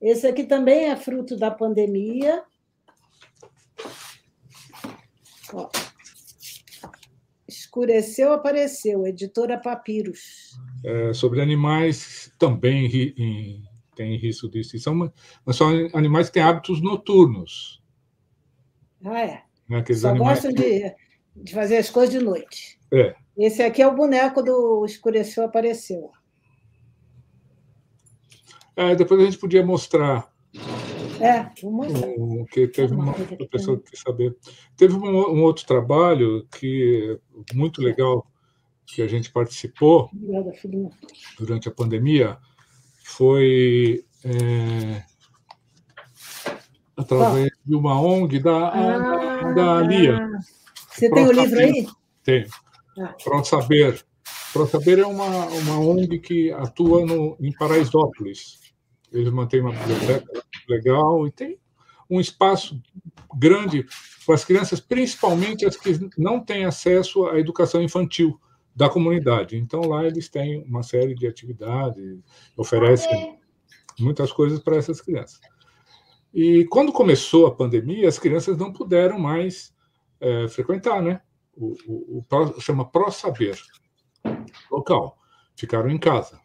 Esse aqui também é fruto da pandemia. Ó. Escureceu, apareceu, editora Papiros.
É, sobre animais também em, tem risco de extinção, mas são animais que têm hábitos noturnos.
Ah, é. Né? Só gostam que... de, de fazer as coisas de noite.
É.
Esse aqui é o boneco do Escureceu, apareceu.
É, depois a gente podia mostrar
é, um,
que teve uma pessoa que saber. Teve um, um, outro trabalho que muito legal que a gente participou durante a pandemia foi é, através de uma ONG da, ah, da, da Lia.
Você tem o livro aí?
Tenho. Ah. Pronto Saber. ProSaber é uma, uma ONG que atua no, em Paraisópolis. Eles mantêm uma biblioteca legal e tem um espaço grande para as crianças, principalmente as que não têm acesso à educação infantil da comunidade. Então, lá eles têm uma série de atividades, oferecem muitas coisas para essas crianças. E quando começou a pandemia, as crianças não puderam mais é, frequentar, né? O, o, o chama Pro Saber local. Ficaram em casa.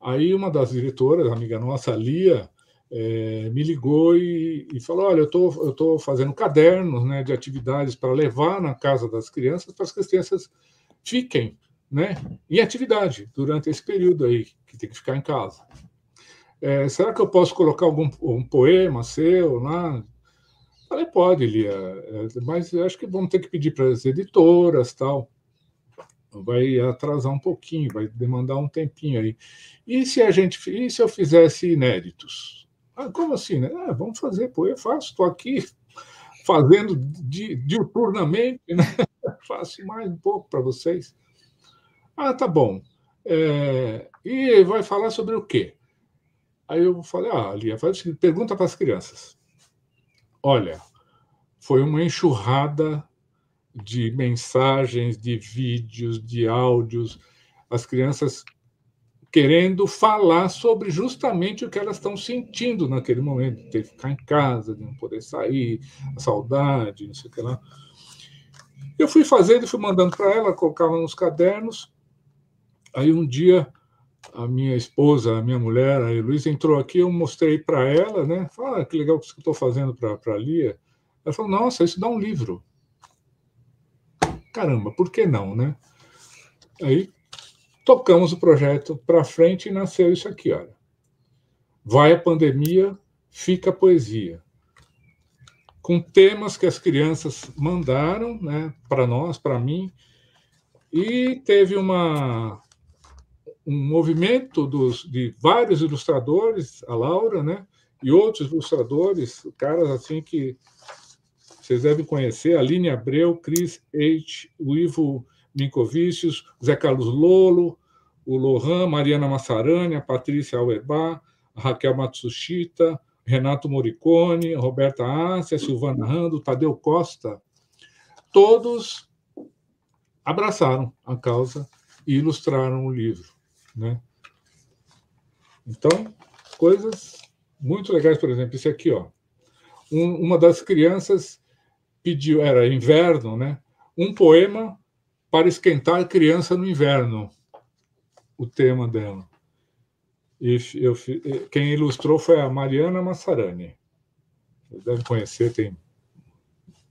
Aí uma das diretoras, amiga nossa, Lia, é, me ligou e, e, falou: Olha, eu tô, estou fazendo cadernos né, de atividades para levar na casa das crianças, para que as crianças fiquem né, em atividade durante esse período aí, que tem que ficar em casa. É, será que eu posso colocar algum um poema seu lá? Falei, pode, Lia, é, mas acho que vamos ter que pedir para as editoras tal. Vai atrasar um pouquinho, vai demandar um tempinho aí. E se a gente, e se eu fizesse inéditos? Ah, como assim? Né? Ah, vamos fazer, pô, eu faço, estou aqui fazendo diuturnamente, né? faço mais um pouco para vocês. Ah, tá bom. É, e vai falar sobre o quê? Aí eu falei, ah, Lia, faz pergunta para as crianças. Olha, foi uma enxurrada de mensagens, de vídeos, de áudios, as crianças querendo falar sobre justamente o que elas estão sentindo naquele momento, de ter que ficar em casa, de não poder sair, a saudade, não sei o que lá. Eu fui fazendo, fui mandando para ela, colocava nos cadernos. Aí um dia a minha esposa, a minha mulher, a Luísa, entrou aqui, eu mostrei para ela, né? Fala, ah, que legal que eu estou fazendo para a Lia. Ela falou, nossa, isso dá um livro. Caramba, por que não, né? Aí tocamos o projeto para frente e nasceu isso aqui, olha. Vai a pandemia, fica a poesia. Com temas que as crianças mandaram, né, para nós, para mim, e teve uma um movimento dos, de vários ilustradores, a Laura, né? E outros ilustradores, caras assim que vocês devem conhecer, Aline Abreu, Cris H., o Ivo Minkovicius, Zé Carlos Lolo, o Lohan, Mariana Massarani, a Patrícia Auerbach, a Raquel Matsushita, Renato Moricone, Roberta Ásia, Silvana Rando, Tadeu Costa, todos abraçaram a causa e ilustraram o livro. Né? Então, coisas muito legais, por exemplo, esse aqui, ó. Um, uma das crianças pediu, era inverno, né? Um poema para esquentar a criança no inverno, o tema dela. E eu, quem ilustrou foi a Mariana Massarani. Vocês devem conhecer, tem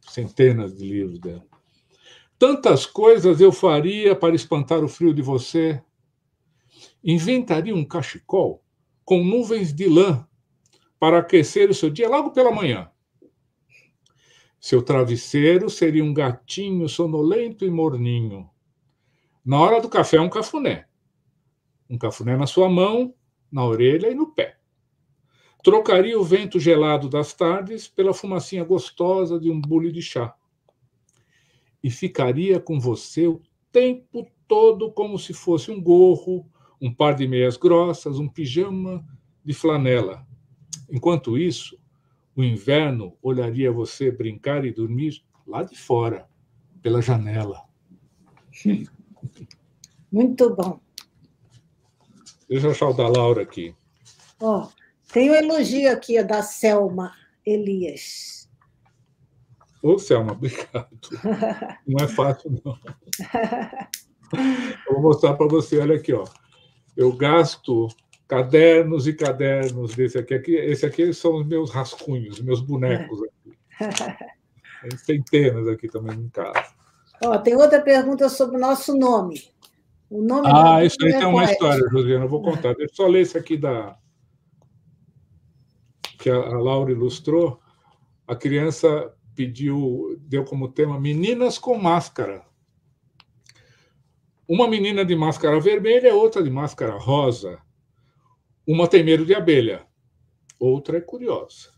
centenas de livros dela. Tantas coisas eu faria para espantar o frio de você, inventaria um cachecol com nuvens de lã para aquecer o seu dia logo pela manhã. Seu travesseiro seria um gatinho sonolento e morninho. Na hora do café, um cafuné. Um cafuné na sua mão, na orelha e no pé. Trocaria o vento gelado das tardes pela fumacinha gostosa de um bule de chá. E ficaria com você o tempo todo como se fosse um gorro, um par de meias grossas, um pijama de flanela. Enquanto isso, o inverno olharia você brincar e dormir lá de fora, pela janela.
Muito bom.
Deixa eu achar o da Laura aqui.
Ó, tem um elogio aqui da Selma Elias.
Ô, Selma, obrigado. Não é fácil, não. Eu vou mostrar para você, olha aqui, ó eu gasto cadernos e cadernos desse aqui. aqui. Esse aqui são os meus rascunhos, meus bonecos aqui. Tem centenas aqui também em casa.
Ó, tem outra pergunta sobre o nosso nome. O nome
ah, isso aí é tem uma história, Josiana, eu vou contar. Deixa eu só ler esse aqui da que a Laura ilustrou. A criança pediu, deu como tema Meninas com Máscara. Uma menina de máscara vermelha, outra de máscara rosa. Uma tem medo de abelha, outra é curiosa.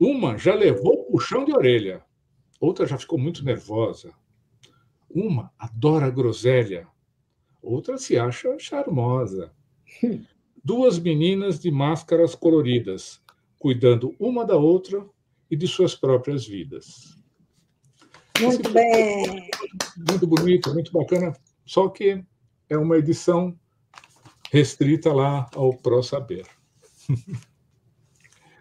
Uma já levou puxão de orelha, outra já ficou muito nervosa. Uma adora groselha, outra se acha charmosa. Duas meninas de máscaras coloridas, cuidando uma da outra e de suas próprias vidas.
Muito bem.
Muito bonito, muito bacana. Só que é uma edição restrita lá ao Pro Saber.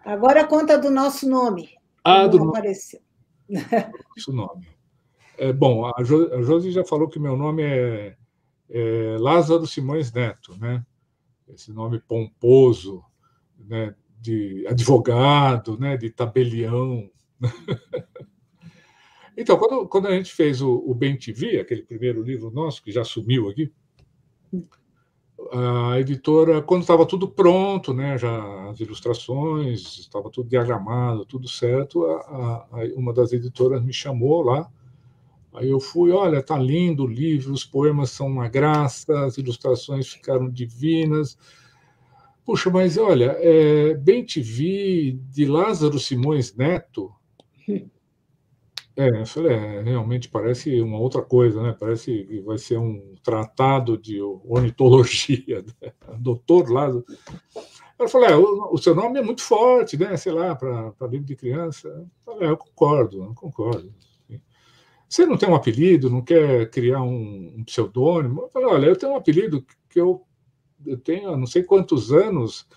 Agora conta do nosso nome.
Ah, do apareceu. Nosso nome. É, bom, a, jo, a Josi já falou que meu nome é, é, Lázaro Simões Neto, né? Esse nome pomposo, né? De advogado, né? De tabelião. Então, quando, quando a gente fez o, o Bem TV, aquele primeiro livro nosso, que já sumiu aqui, a editora, quando estava tudo pronto, né, já as ilustrações, estava tudo diagramado, tudo certo, a, a, uma das editoras me chamou lá, aí eu fui, olha, tá lindo o livro, os poemas são uma graça, as ilustrações ficaram divinas, puxa, mas olha, é, Bem TV de Lázaro Simões Neto, é, falei, é, realmente parece uma outra coisa, né? Parece que vai ser um tratado de ornitologia, né? doutor lá. Eu falei, é, o, o, seu nome é muito forte, né? Sei lá, para livro de criança. Eu falei, é, eu concordo, eu concordo. Você não tem um apelido, não quer criar um, um pseudônimo? Eu falei, olha, eu tenho um apelido que eu, eu tenho há não sei quantos anos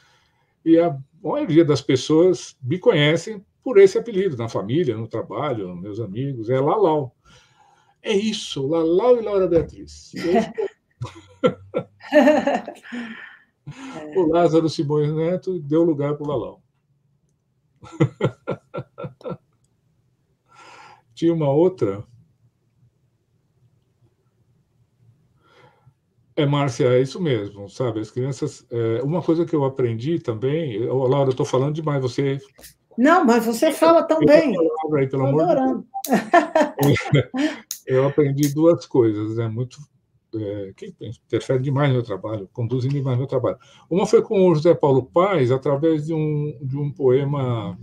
e a maioria das pessoas me conhecem por esse apelido, na família, no trabalho, meus amigos, é Lalau. É isso, Lalau e Laura Beatriz. o Lázaro Simões Neto deu lugar para o Lalau. Tinha uma outra. É, Márcia, é isso mesmo, sabe? As crianças. É, uma coisa que eu aprendi também. Laura, eu estou falando demais, você
não, mas você fala tão bem.
Aí, pelo amor. Eu aprendi duas coisas, é né? muito é, que interfere demais no meu trabalho, conduzem demais no meu trabalho. Uma foi com o José Paulo Paes, através de um, de um poema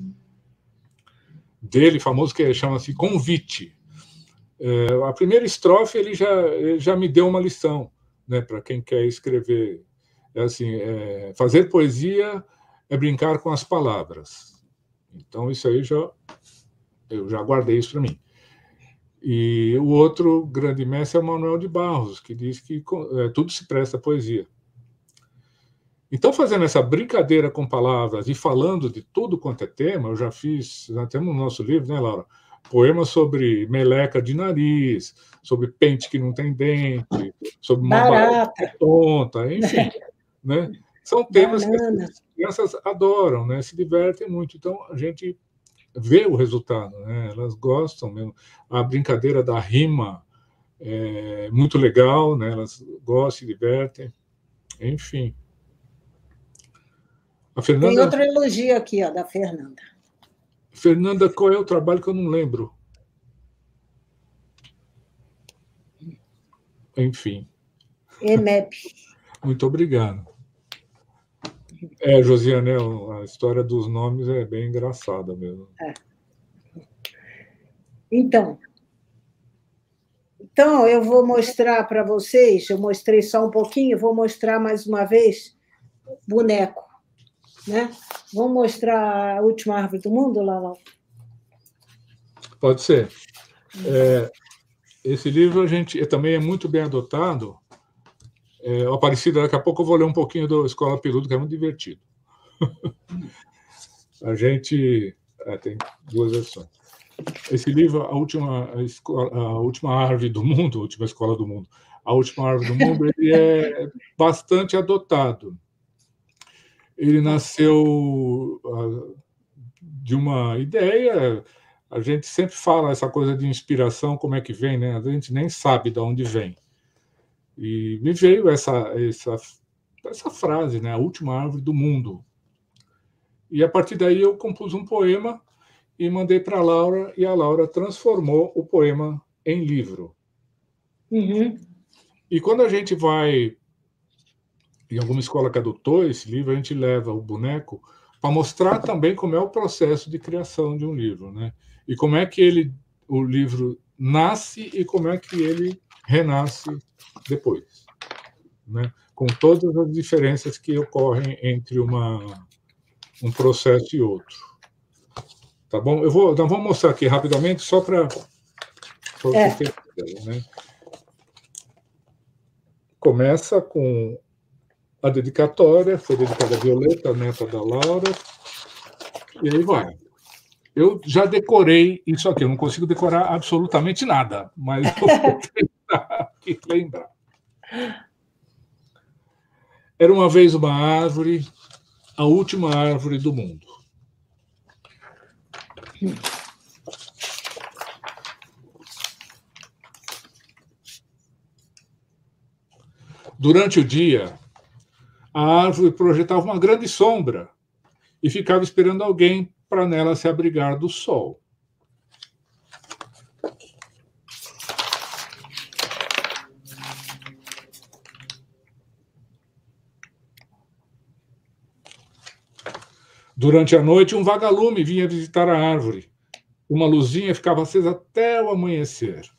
dele, famoso, que chama-se Convite. É, a primeira estrofe ele já, ele já me deu uma lição, né, para quem quer escrever. É assim, é, fazer poesia é brincar com as palavras. Então, isso aí já eu já guardei isso para mim. E o outro grande mestre é o Manuel de Barros, que diz que é, tudo se presta à poesia. Então, fazendo essa brincadeira com palavras e falando de tudo quanto é tema, eu já fiz, já temos no nosso livro, né, Laura? Poemas sobre meleca de nariz, sobre pente que não tem dente, sobre uma barata tonta, enfim. né? São temas que as crianças adoram, né? se divertem muito. Então, a gente vê o resultado, né? elas gostam mesmo. A brincadeira da rima é muito legal, né? elas gostam, se divertem, enfim.
A Fernanda... Tem outro elogio aqui, ó, da Fernanda.
Fernanda, qual é o trabalho que eu não lembro? Enfim.
EMEP.
Muito obrigado. É, Josiane, a história dos nomes é bem engraçada mesmo. É.
Então, então eu vou mostrar para vocês, eu mostrei só um pouquinho, vou mostrar mais uma vez boneco, né? Vamos mostrar a última árvore do mundo, Lala?
Pode ser. É, esse livro a gente também é muito bem adotado é, Aparecida, daqui a pouco eu vou ler um pouquinho do Escola Peludo, que é muito divertido. a gente é, tem duas versões. Esse livro, a última, escola, a última árvore do mundo, a última escola do mundo, a última árvore do mundo, ele é bastante adotado. Ele nasceu de uma ideia. A gente sempre fala essa coisa de inspiração, como é que vem, né? A gente nem sabe de onde vem. E me veio essa, essa, essa frase, né? A última árvore do mundo. E a partir daí eu compus um poema e mandei para a Laura, e a Laura transformou o poema em livro.
Uhum.
E quando a gente vai em alguma escola que adotou esse livro, a gente leva o boneco para mostrar também como é o processo de criação de um livro, né? E como é que ele, o livro nasce e como é que ele renasce depois. né? com todas as diferenças que ocorrem entre uma, um processo e outro. Tá bom? Eu vou, nós vamos mostrar aqui rapidamente, só para é. né? Começa com a dedicatória, foi dedicada a Violeta, neta da Laura, e aí vai. Eu já decorei isso aqui, eu não consigo decorar absolutamente nada, mas vou tentar lembrar. Era uma vez uma árvore, a última árvore do mundo. Durante o dia, a árvore projetava uma grande sombra e ficava esperando alguém para nela se abrigar do sol. Durante a noite, um vagalume vinha visitar a árvore. Uma luzinha ficava acesa até o amanhecer.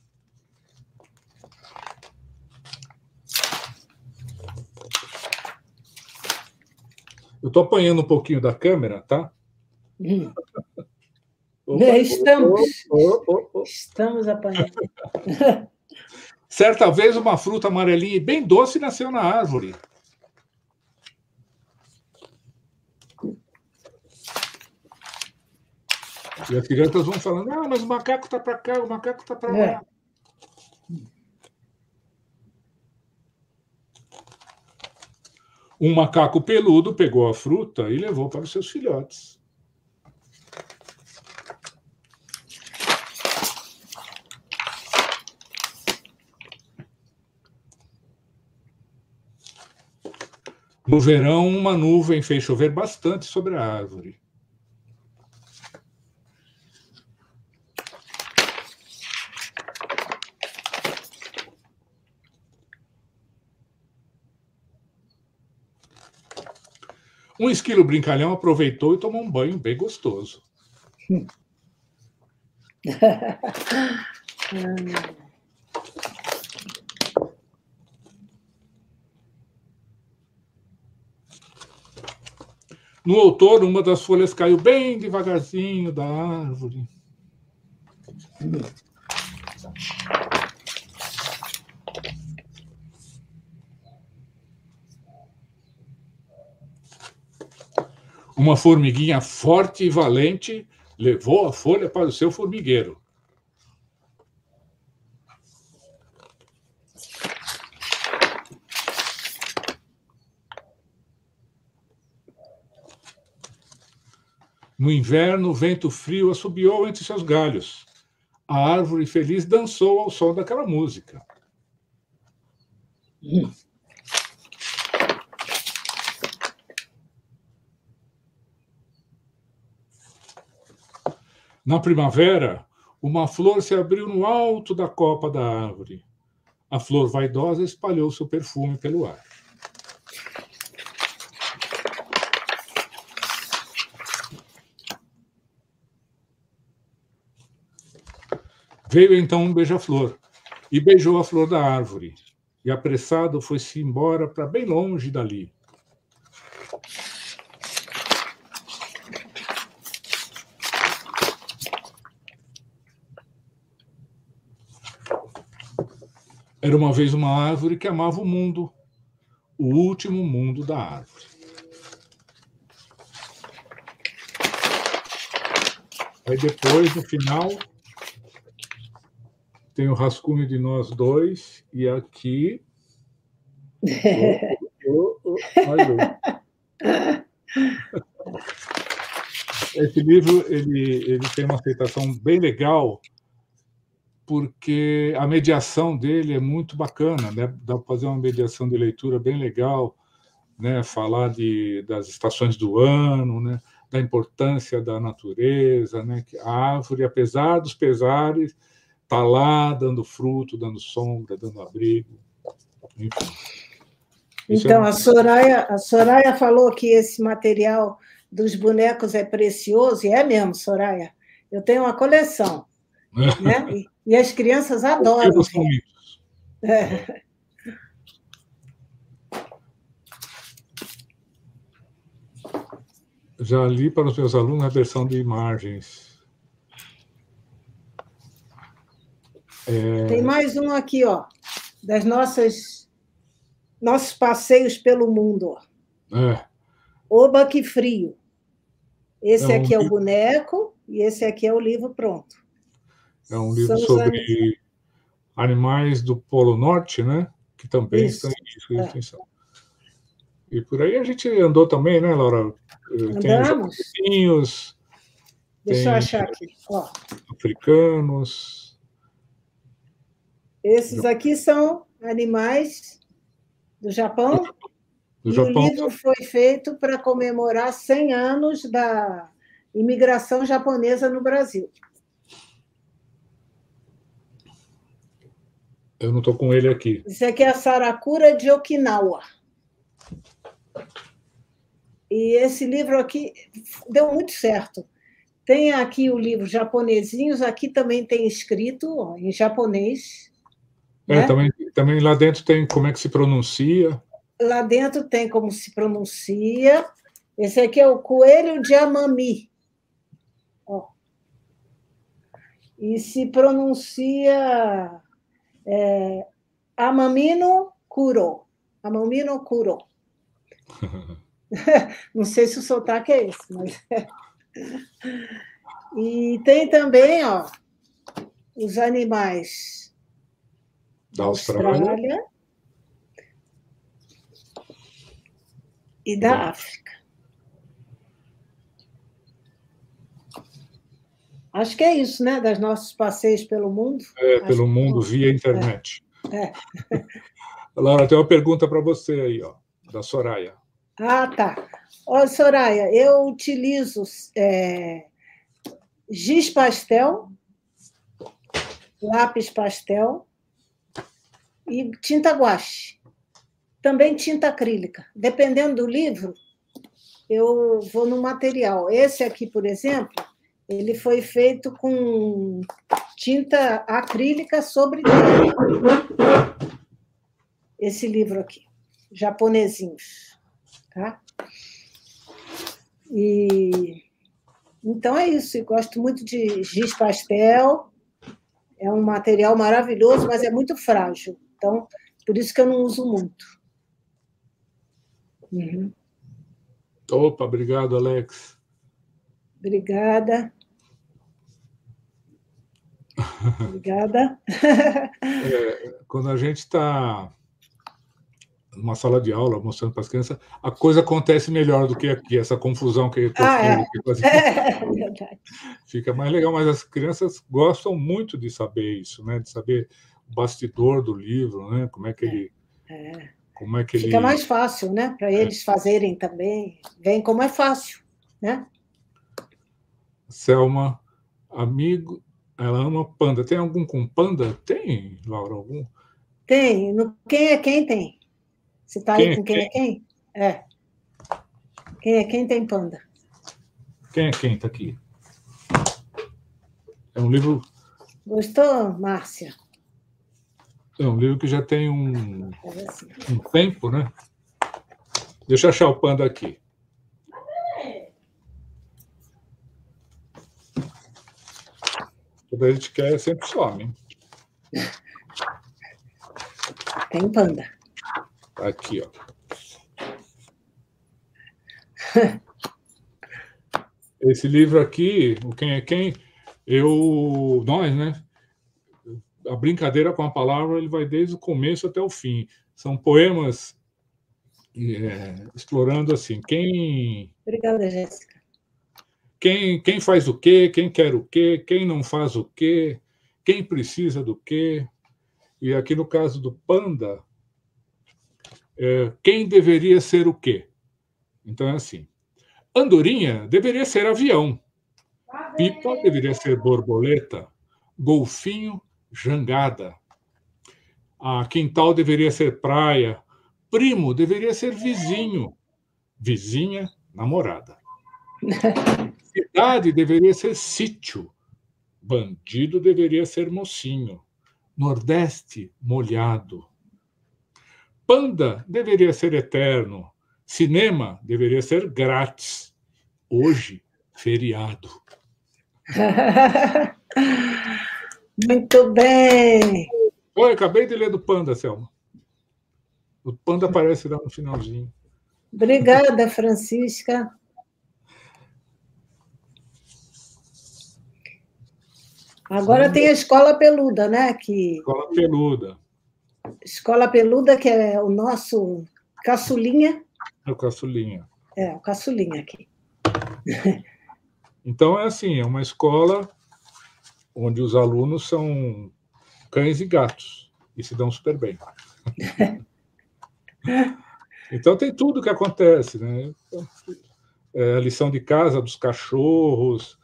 Eu estou apanhando um pouquinho da câmera, tá?
Hum. Opa, estamos. Oh, oh, oh, estamos apanhando.
Certa vez, uma fruta amarelinha e bem doce nasceu na árvore. E as crianças vão falando: ah, mas o macaco está para cá, o macaco está para lá. É. Um macaco peludo pegou a fruta e levou para os seus filhotes. No verão, uma nuvem fez chover bastante sobre a árvore. Um esquilo brincalhão aproveitou e tomou um banho bem gostoso. No outono, uma das folhas caiu bem devagarzinho da árvore. Uma formiguinha forte e valente levou a folha para o seu formigueiro. No inverno, o vento frio assobiou entre seus galhos. A árvore feliz dançou ao som daquela música. Hum. Na primavera, uma flor se abriu no alto da copa da árvore. A flor vaidosa espalhou seu perfume pelo ar. Veio então um beija-flor e beijou a flor da árvore, e apressado foi-se embora para bem longe dali. Era uma vez uma árvore que amava o mundo, o último mundo da árvore. Aí depois, no final, tem o rascunho de nós dois, e aqui. Oh, oh, oh, Esse livro ele, ele tem uma aceitação bem legal porque a mediação dele é muito bacana, né? Dá para fazer uma mediação de leitura bem legal, né? Falar de, das estações do ano, né? Da importância da natureza, né? Que a árvore, apesar dos pesares, está lá dando fruto, dando sombra, dando abrigo. Enfim.
É então, é a, Soraya, a Soraya falou que esse material dos bonecos é precioso, e é mesmo, Soraya. Eu tenho uma coleção. né? E, e, as crianças adoram. É.
Já li para os meus alunos a versão de imagens.
É... Tem mais um aqui, ó, das nossas nossos passeios pelo mundo.
É.
Oba que frio. Esse é um aqui é o boneco e esse aqui é o livro pronto.
É um livro São sobre animais do Polo Norte, né? Que também Isso. estão em extinção. É. E por aí a gente andou também, né, Laura?
Andamos.
Tem Deixa
tem eu achar aqui. Ó.
Africanos.
Esses aqui são animais do Japão. Do Japão. o livro foi feito para comemorar 100 anos da imigração japonesa no Brasil.
Eu não estou com ele aqui.
Esse aqui é a Sarakura de Okinawa. E esse livro aqui deu muito certo. Tem aqui o livro Japonesinhos, aqui também tem escrito ó, em japonês.
É, né? também, também lá dentro tem como é que se pronuncia.
Lá dentro tem como se pronuncia. Esse aqui é o Coelho de Amami. Ó. E se pronuncia é, Amamino Kuro. Amamino Kuro. Não sei se o sotaque é esse, mas. e tem também, ó, os animais
da Austrália, Austrália
e da África. Acho que é isso, né? Das nossos passeios pelo mundo.
É, pelo mundo, via internet.
É. é.
Laura, tem uma pergunta para você aí, ó, da Soraya.
Ah, tá. Ó, Soraya, eu utilizo é, giz pastel, lápis pastel e tinta guache. Também tinta acrílica. Dependendo do livro, eu vou no material. Esse aqui, por exemplo, ele foi feito com tinta acrílica sobre esse livro aqui, japonesinhos. Tá? E então é isso. Eu gosto muito de giz pastel. É um material maravilhoso, mas é muito frágil. Então, por isso que eu não uso muito. Uhum.
Opa, obrigado, Alex.
Obrigada. Obrigada.
É, quando a gente está numa sala de aula, mostrando para as crianças, a coisa acontece melhor do que aqui, essa confusão que,
ah, é.
é, fica mais legal, mas as crianças gostam muito de saber isso, né? De saber bastidor do livro, né? Como é que ele.
É.
Como é que
Fica
ele...
mais fácil, né? Para é. eles fazerem também. Vem como é fácil, né?
Selma, amigo, ela ama panda. Tem algum com panda? Tem, Laura, algum?
Tem. No quem é quem tem. Você está aí com quem, é quem? É. Quem é quem tem panda?
Quem é quem está aqui? É um livro.
Gostou, Márcia?
É um livro que já tem um, um tempo, né? Deixa eu achar o panda aqui. Quando a gente quer, sempre some.
Tem panda.
Aqui, ó. Esse livro aqui, o Quem é Quem, eu, nós, né? A brincadeira com a palavra ele vai desde o começo até o fim. São poemas é, explorando assim quem.
Obrigada, Jéssica.
Quem, quem faz o quê, quem quer o quê, quem não faz o quê, quem precisa do quê. E aqui no caso do Panda, é, quem deveria ser o quê? Então é assim: Andorinha deveria ser avião, Pipa deveria ser borboleta, Golfinho, jangada. A quintal deveria ser praia, primo deveria ser vizinho, vizinha, namorada. Cidade deveria ser sítio, bandido deveria ser mocinho, Nordeste, molhado, Panda deveria ser eterno. Cinema deveria ser grátis. Hoje, feriado.
Muito bem.
Oi, acabei de ler do Panda, Selma. O Panda aparece lá no finalzinho.
Obrigada, Francisca. Agora tem a escola peluda, né? Que...
Escola peluda.
Escola peluda, que é o nosso caçulinha.
É o caçulinha.
É, o caçulinha aqui.
Então, é assim, é uma escola onde os alunos são cães e gatos e se dão super bem. então, tem tudo que acontece, né? É a lição de casa dos cachorros,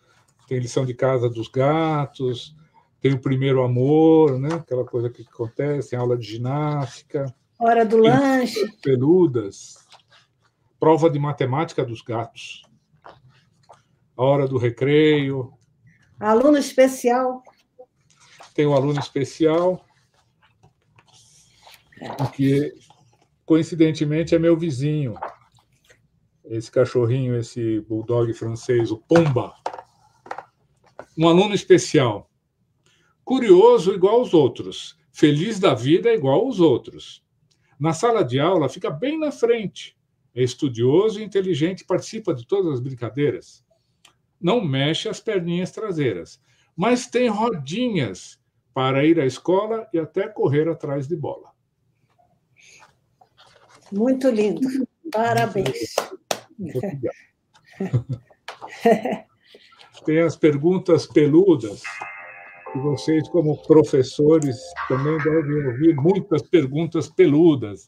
tem lição de casa dos gatos, tem o primeiro amor, né? Aquela coisa que acontece, tem aula de ginástica.
Hora do lanche.
Peludas. Prova de matemática dos gatos. A hora do recreio.
Aluno especial.
Tem o aluno especial, que coincidentemente é meu vizinho. Esse cachorrinho, esse bulldog francês, o Pomba. Um aluno especial. Curioso igual aos outros. Feliz da vida igual aos outros. Na sala de aula fica bem na frente. É estudioso e inteligente, participa de todas as brincadeiras. Não mexe as perninhas traseiras, mas tem rodinhas para ir à escola e até correr atrás de bola.
Muito lindo. Parabéns.
Tem as perguntas peludas, que vocês, como professores, também devem ouvir muitas perguntas peludas.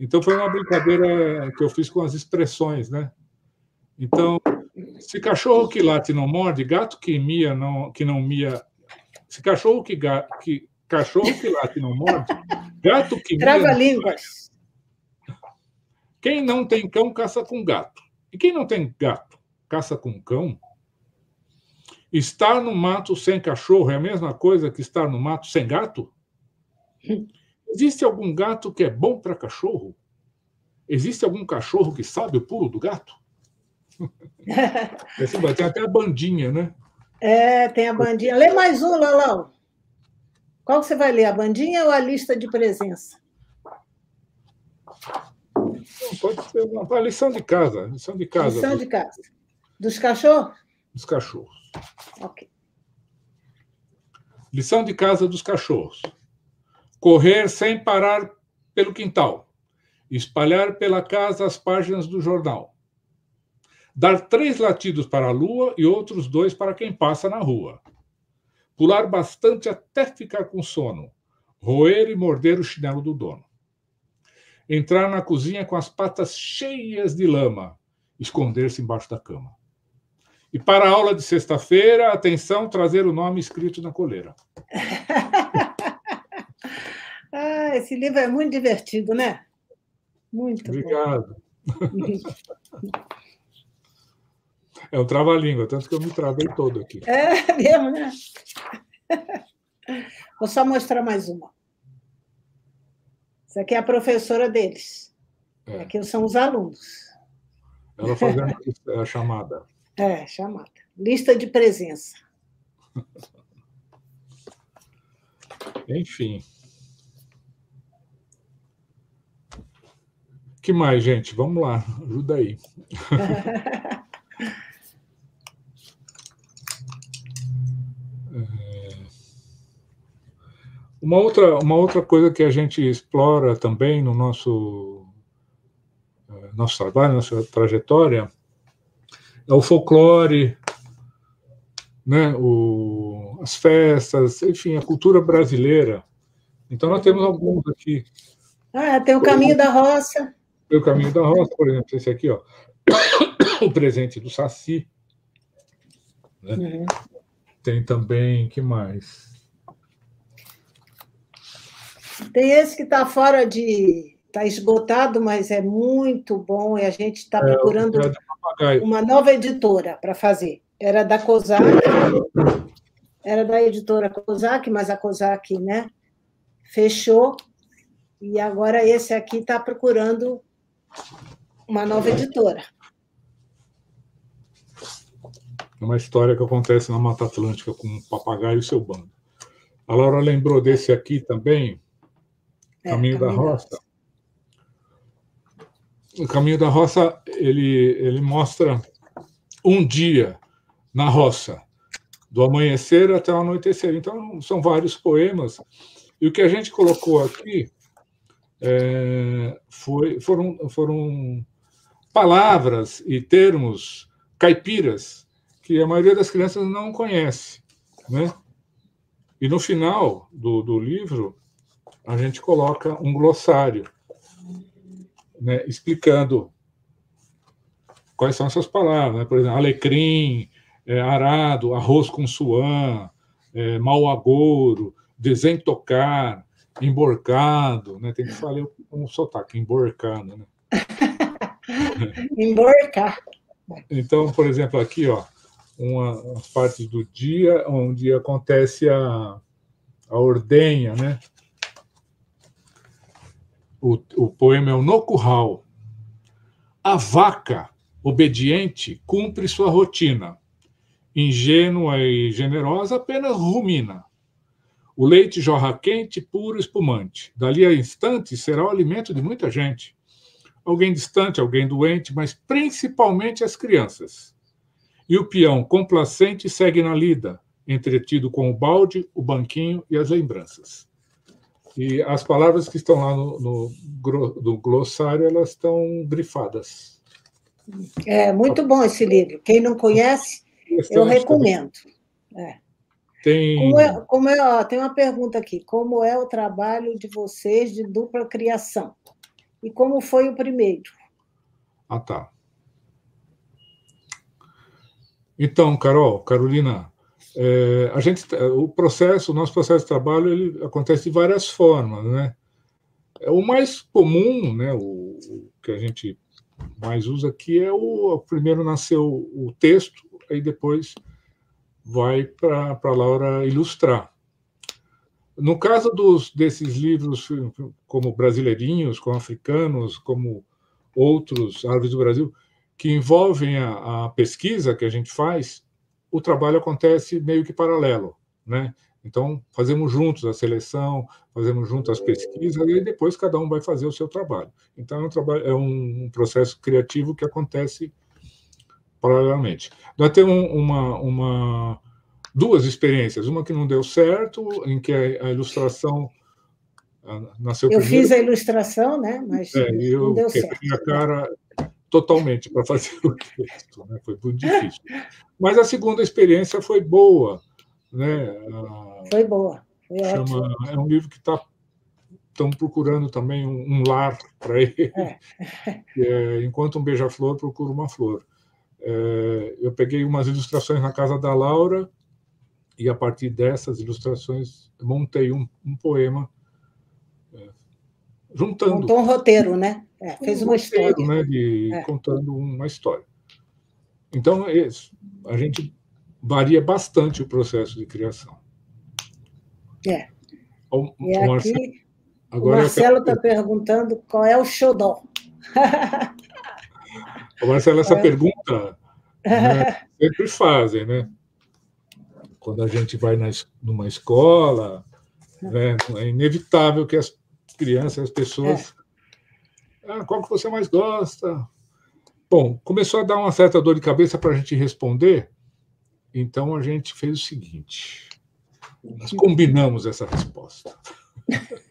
Então, foi uma brincadeira que eu fiz com as expressões, né? Então, se cachorro que late não morde, gato que mia não, que não mia. Se cachorro que, ga, que cachorro que late não morde, gato que
mia. Trava línguas.
Quem não tem cão caça com gato. E quem não tem gato caça com cão? Estar no mato sem cachorro é a mesma coisa que estar no mato sem gato? Existe algum gato que é bom para cachorro? Existe algum cachorro que sabe o pulo do gato? Tem até a bandinha, né?
É, tem a bandinha. Lê mais um, Lalão. Qual que você vai ler, a bandinha ou a lista de presença?
Não, pode ser uma, lição de casa. Lição de casa.
Lição de casa. Dos cachorros?
Dos cachorros.
Ok.
Lição de casa dos cachorros. Correr sem parar pelo quintal. Espalhar pela casa as páginas do jornal. Dar três latidos para a lua e outros dois para quem passa na rua. Pular bastante até ficar com sono. Roer e morder o chinelo do dono entrar na cozinha com as patas cheias de lama, esconder-se embaixo da cama. E para a aula de sexta-feira, atenção, trazer o nome escrito na coleira.
ah, esse livro é muito divertido, né? Muito
Obrigado. é um trava-língua, tanto que eu me travei todo aqui.
É mesmo, né? Vou só mostrar mais uma. Isso aqui é a professora deles. É. Aqui são os alunos.
Ela fazendo a chamada.
É, chamada. Lista de presença.
Enfim. Que mais, gente? Vamos lá, ajuda aí. Uma outra, uma outra coisa que a gente explora também no nosso, eh, nosso trabalho, nossa trajetória, é o folclore, né, o, as festas, enfim, a cultura brasileira. Então, nós temos alguns aqui.
Ah, tem o Caminho da Roça.
O Caminho da Roça, por exemplo, esse aqui, ó. o presente do Saci. Né? Uhum. Tem também, que mais?
Tem esse que está fora de. Está esgotado, mas é muito bom e a gente está é, procurando uma nova editora para fazer. Era da COSAC, era da editora COSAC, mas a COSAC né, fechou. E agora esse aqui está procurando uma nova editora.
É uma história que acontece na Mata Atlântica com um papagaio e seu bando. A Laura lembrou desse aqui também, é, Caminho, da Roça. O Caminho da Roça ele, ele mostra um dia na roça, do amanhecer até o anoitecer. Então, são vários poemas. E o que a gente colocou aqui é, foi, foram, foram palavras e termos caipiras que a maioria das crianças não conhece. Né? E no final do, do livro, a gente coloca um glossário né, explicando quais são essas palavras. Né? Por exemplo, alecrim, é, arado, arroz com suã, é, mau agouro, desentocar, emborcado, né? Tem que falar um sotaque, emborcado, né?
Emborcar.
Então, por exemplo, aqui, ó, uma, as partes do dia onde acontece a, a ordenha, né? O, o poema é o No Curral. A vaca obediente cumpre sua rotina. Ingênua e generosa apenas rumina. O leite jorra quente, puro, espumante. Dali a instantes será o alimento de muita gente. Alguém distante, alguém doente, mas principalmente as crianças. E o peão complacente segue na lida, entretido com o balde, o banquinho e as lembranças. E as palavras que estão lá no, no, no glossário, elas estão grifadas.
É muito bom esse livro. Quem não conhece, eu recomendo. É. Tem... Como é, como é ó, tem uma pergunta aqui. Como é o trabalho de vocês de dupla criação? E como foi o primeiro?
Ah, tá. Então, Carol, Carolina, é, a gente, o processo, o nosso processo de trabalho, ele acontece de várias formas, né? É, o mais comum, né, o, o que a gente mais usa aqui é o, primeiro nasceu o texto, aí depois vai para a Laura ilustrar. No caso dos, desses livros, como Brasileirinhos, como Africanos, como outros Árvores do Brasil, que envolvem a, a, pesquisa que a gente faz, o trabalho acontece meio que paralelo, né? Então, fazemos juntos a seleção, fazemos juntos as pesquisas, e depois cada um vai fazer o seu trabalho. Então, é um, trabalho, é um processo criativo que acontece paralelamente. Nós temos uma, uma, duas experiências, uma que não deu certo, em que a, a ilustração nasceu
Eu
primeiro.
fiz a ilustração, né? mas
é, eu
não deu certo.
a cara totalmente para fazer o texto, né? foi muito difícil. Mas a segunda experiência foi boa. Né?
Foi boa, foi
chama, É um livro que está estão procurando também um, um lar para ele. É. É, enquanto um beija-flor procura uma flor. É, eu peguei umas ilustrações na casa da Laura e a partir dessas ilustrações montei um, um poema é, juntando.
Montou um roteiro, né? É, fez um uma roteiro, história.
Né, de, é. Contando uma história. Então, a gente varia bastante o processo de criação.
É. O, e o Marcelo, aqui, o Marcelo está perguntando qual é o xodó.
Marcelo, essa é. pergunta né, sempre fazem, né? Quando a gente vai na, numa escola, né, é inevitável que as crianças, as pessoas ah, qual que você mais gosta? Bom, começou a dar uma certa dor de cabeça para a gente responder, então a gente fez o seguinte: nós combinamos essa resposta.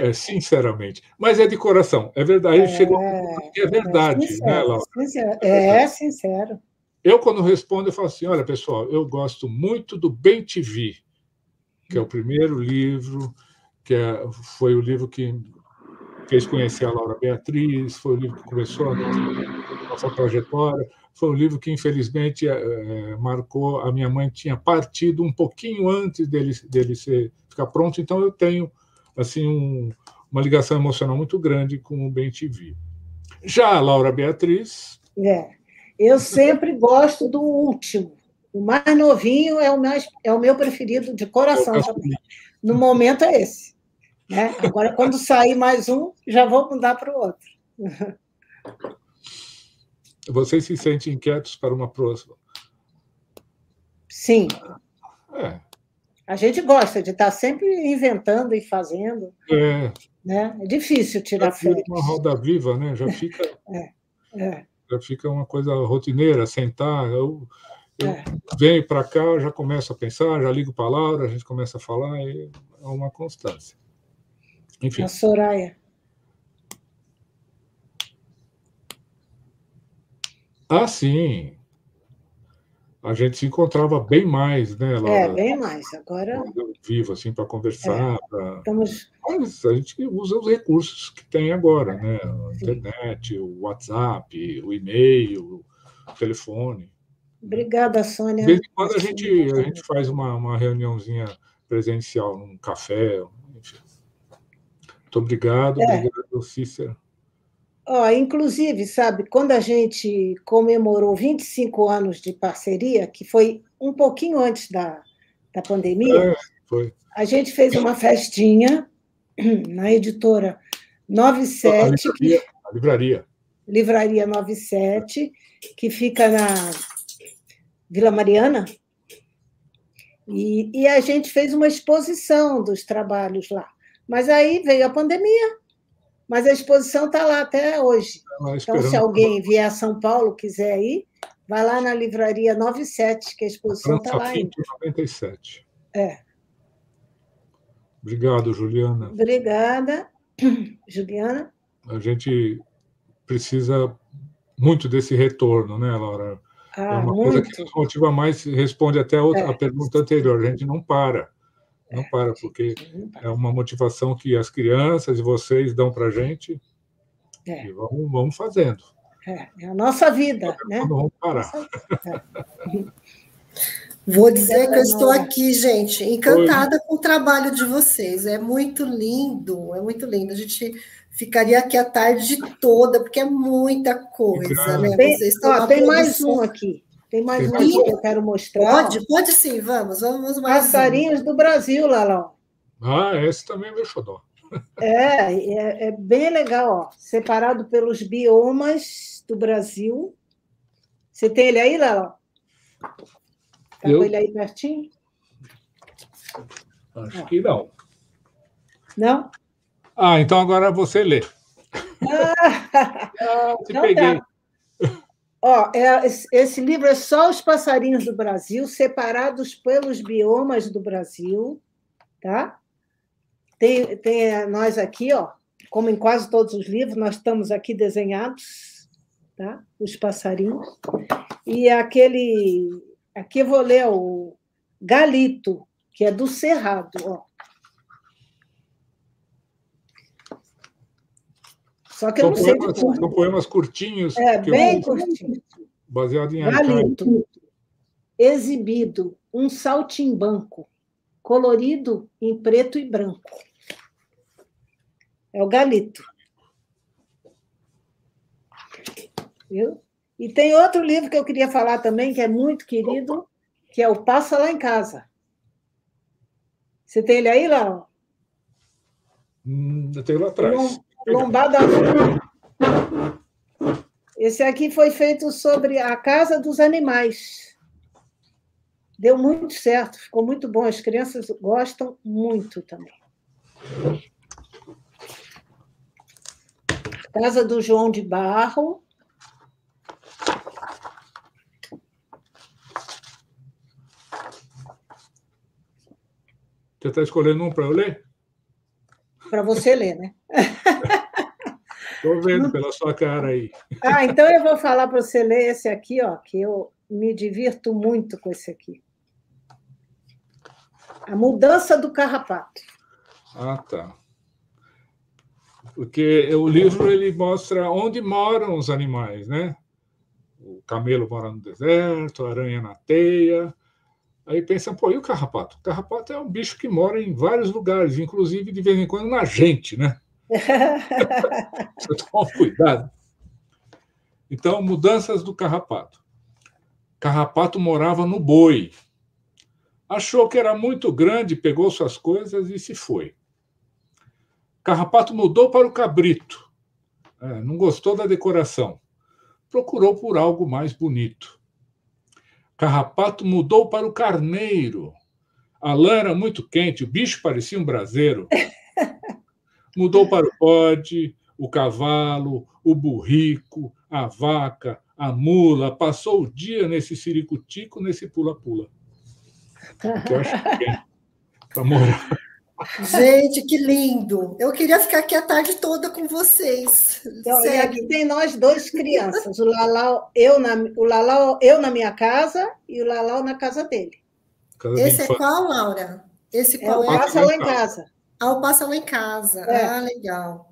É, sinceramente. Mas é de coração, é verdade. É, chegou é verdade, é sincero, né, Laura?
Sincero, é sincero.
Eu, quando respondo, eu falo assim: olha, pessoal, eu gosto muito do Bem TV, que é o primeiro livro, que é, foi o livro que fez conhecer a Laura Beatriz, foi o livro que começou a nossa, nossa trajetória, foi um livro que, infelizmente, é, marcou. A minha mãe tinha partido um pouquinho antes dele, dele ser, ficar pronto, então eu tenho assim um, uma ligação emocional muito grande com o Bem TV. Já a Laura Beatriz.
É, eu sempre gosto do último. O mais novinho é o, mais, é o meu preferido de coração também. No momento é esse. Né? Agora, quando sair mais um, já vou mudar para o outro.
Vocês se sentem inquietos para uma próxima?
Sim. É. A gente gosta de estar sempre inventando e fazendo. É. Né? É difícil tirar férias.
uma roda viva, né? Já fica, é. É. Já fica uma coisa rotineira, sentar. Eu, eu é. venho para cá, já começo a pensar, já ligo para a Laura, a gente começa a falar, é uma constância. Enfim.
A Soraya.
Ah, sim. A gente se encontrava bem mais, né, Laura?
É, bem mais. Agora.
Vivo, assim, para conversar. É. Pra...
Estamos...
Mas a gente usa os recursos que tem agora, né? A internet, o WhatsApp, o e-mail, o telefone.
Obrigada, Sônia.
De vez em quando a gente, a gente faz uma, uma reuniãozinha presencial, num café, enfim. Muito obrigado, é. obrigado, Cícero.
Ó, inclusive, sabe, quando a gente comemorou 25 anos de parceria, que foi um pouquinho antes da, da pandemia, é, a gente fez uma festinha na editora 97. A livraria,
a livraria.
Livraria 97, que fica na Vila Mariana. E, e a gente fez uma exposição dos trabalhos lá. Mas aí veio a pandemia, mas a exposição está lá até hoje. Tá então, se alguém vier a São Paulo, quiser ir, vai lá na livraria 97, que a exposição está lá ainda.
97.
É.
Obrigado, Juliana.
Obrigada, Juliana.
A gente precisa muito desse retorno, né, Laura?
Ah, é
uma
muito.
coisa que nos motiva mais, responde até a, outra, é. a pergunta anterior. A gente não para. Não é. para, porque é uma motivação que as crianças e vocês dão para a gente. É. E vamos, vamos fazendo.
É, é a nossa vida, né?
Não vamos parar.
Vou dizer que eu estou aqui, gente, encantada Oi. com o trabalho de vocês. É muito lindo, é muito lindo. A gente ficaria aqui a tarde toda, porque é muita coisa, né?
Tem, ó, tem mais um aqui. Tem mais um aqui que eu quero mostrar.
Pode, pode sim, vamos, vamos
mais. Passarinhos do Brasil, Lalão.
Ah, esse também é meu xodó.
É, é, é, bem legal, ó. Separado pelos biomas do Brasil. Você tem ele aí, Lalão? Está eu... com ele aí pertinho?
Acho que não.
Não?
Ah, então agora você lê.
Ah, Te então peguei. Tá. Ó, é, esse livro é só os passarinhos do Brasil, separados pelos biomas do Brasil, tá? Tem, tem nós aqui, ó, como em quase todos os livros, nós estamos aqui desenhados, tá? Os passarinhos. E aquele, aqui eu vou ler o Galito, que é do Cerrado, ó. Só que são eu não
poemas, sei. São poemas curtinhos.
É, bem curtinhos.
Baseado em
Galito. Exibido um saltimbanco, colorido em preto e branco. É o Galito. Viu? E tem outro livro que eu queria falar também, que é muito querido, que é o Passa Lá em Casa. Você tem ele aí, Léo?
Hum, eu tenho lá atrás.
Lombada. Esse aqui foi feito sobre a casa dos animais. Deu muito certo, ficou muito bom. As crianças gostam muito também. Casa do João de Barro.
Você está escolhendo um para eu ler?
Para você ler, né?
Estou vendo pela sua cara aí.
Ah, então eu vou falar para você ler esse aqui, ó, que eu me divirto muito com esse aqui. A mudança do carrapato.
Ah, tá. Porque o livro ele mostra onde moram os animais, né? O camelo mora no deserto, a aranha na teia. Aí pensa, pô, e o carrapato? O carrapato é um bicho que mora em vários lugares, inclusive de vez em quando na gente, né? Você toma cuidado. Então, mudanças do carrapato. Carrapato morava no boi. Achou que era muito grande, pegou suas coisas e se foi. Carrapato mudou para o cabrito. É, não gostou da decoração. procurou por algo mais bonito. Carrapato mudou para o carneiro. A lã era muito quente, o bicho parecia um braseiro. Mudou para o bode, o cavalo, o burrico, a vaca, a mula, passou o dia nesse ciricutico, nesse pula-pula. Eu acho que é para morar.
Gente, que lindo! Eu queria ficar aqui a tarde toda com vocês.
Então, e aqui tem nós dois crianças, o Lalau, eu na, o Lalau, eu na minha casa e o Lalau na casa dele.
Casa Esse é qual, Laura?
Esse qual é? O é? Passa lá em casa.
Ah, o Passa lá em casa. É. Ah, legal.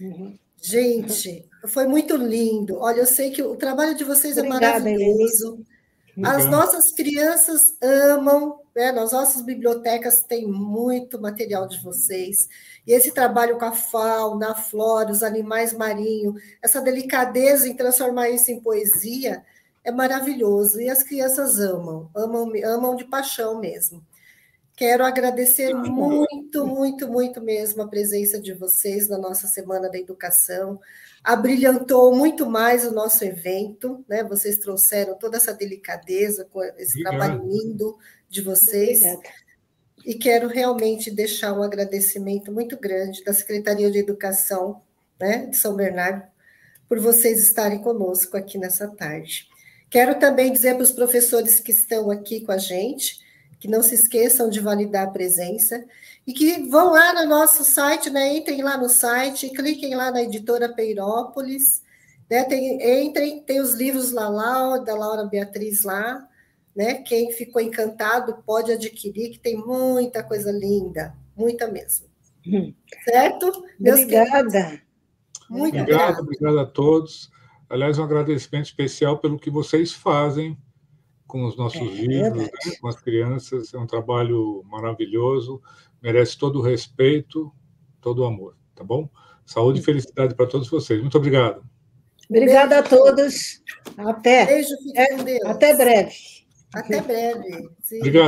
Uhum. Gente, foi muito lindo. Olha, eu sei que o trabalho de vocês é Obrigada, é maravilhoso. As nossas crianças amam, né? Nas nossas bibliotecas tem muito material de vocês. E esse trabalho com a fauna, a flora, os animais marinhos, essa delicadeza em transformar isso em poesia é maravilhoso. E as crianças amam, amam, amam de paixão mesmo. Quero agradecer muito, muito, muito mesmo a presença de vocês na nossa Semana da Educação. Abrilhantou muito mais o nosso evento, né? Vocês trouxeram toda essa delicadeza com esse Obrigado. trabalho lindo de vocês. Obrigada. E quero realmente deixar um agradecimento muito grande da Secretaria de Educação né, de São Bernardo por vocês estarem conosco aqui nessa tarde. Quero também dizer para os professores que estão aqui com a gente que não se esqueçam de validar a presença e que vão lá no nosso site, né? Entrem lá no site, cliquem lá na editora Peirópolis, né? Tem, entrem, tem os livros lá, lá da Laura Beatriz lá, né? Quem ficou encantado pode adquirir, que tem muita coisa linda, muita mesmo. Hum. Certo?
Obrigada.
Muito obrigado, obrigado a todos. Aliás, um agradecimento especial pelo que vocês fazem com os nossos é, livros, né? com as crianças. É um trabalho maravilhoso, merece todo o respeito, todo o amor, tá bom? Saúde e felicidade para todos vocês. Muito obrigado.
Obrigada a todos. Até.
Beijo,
Deus. Até breve.
Até breve.
Sim. Obrigado.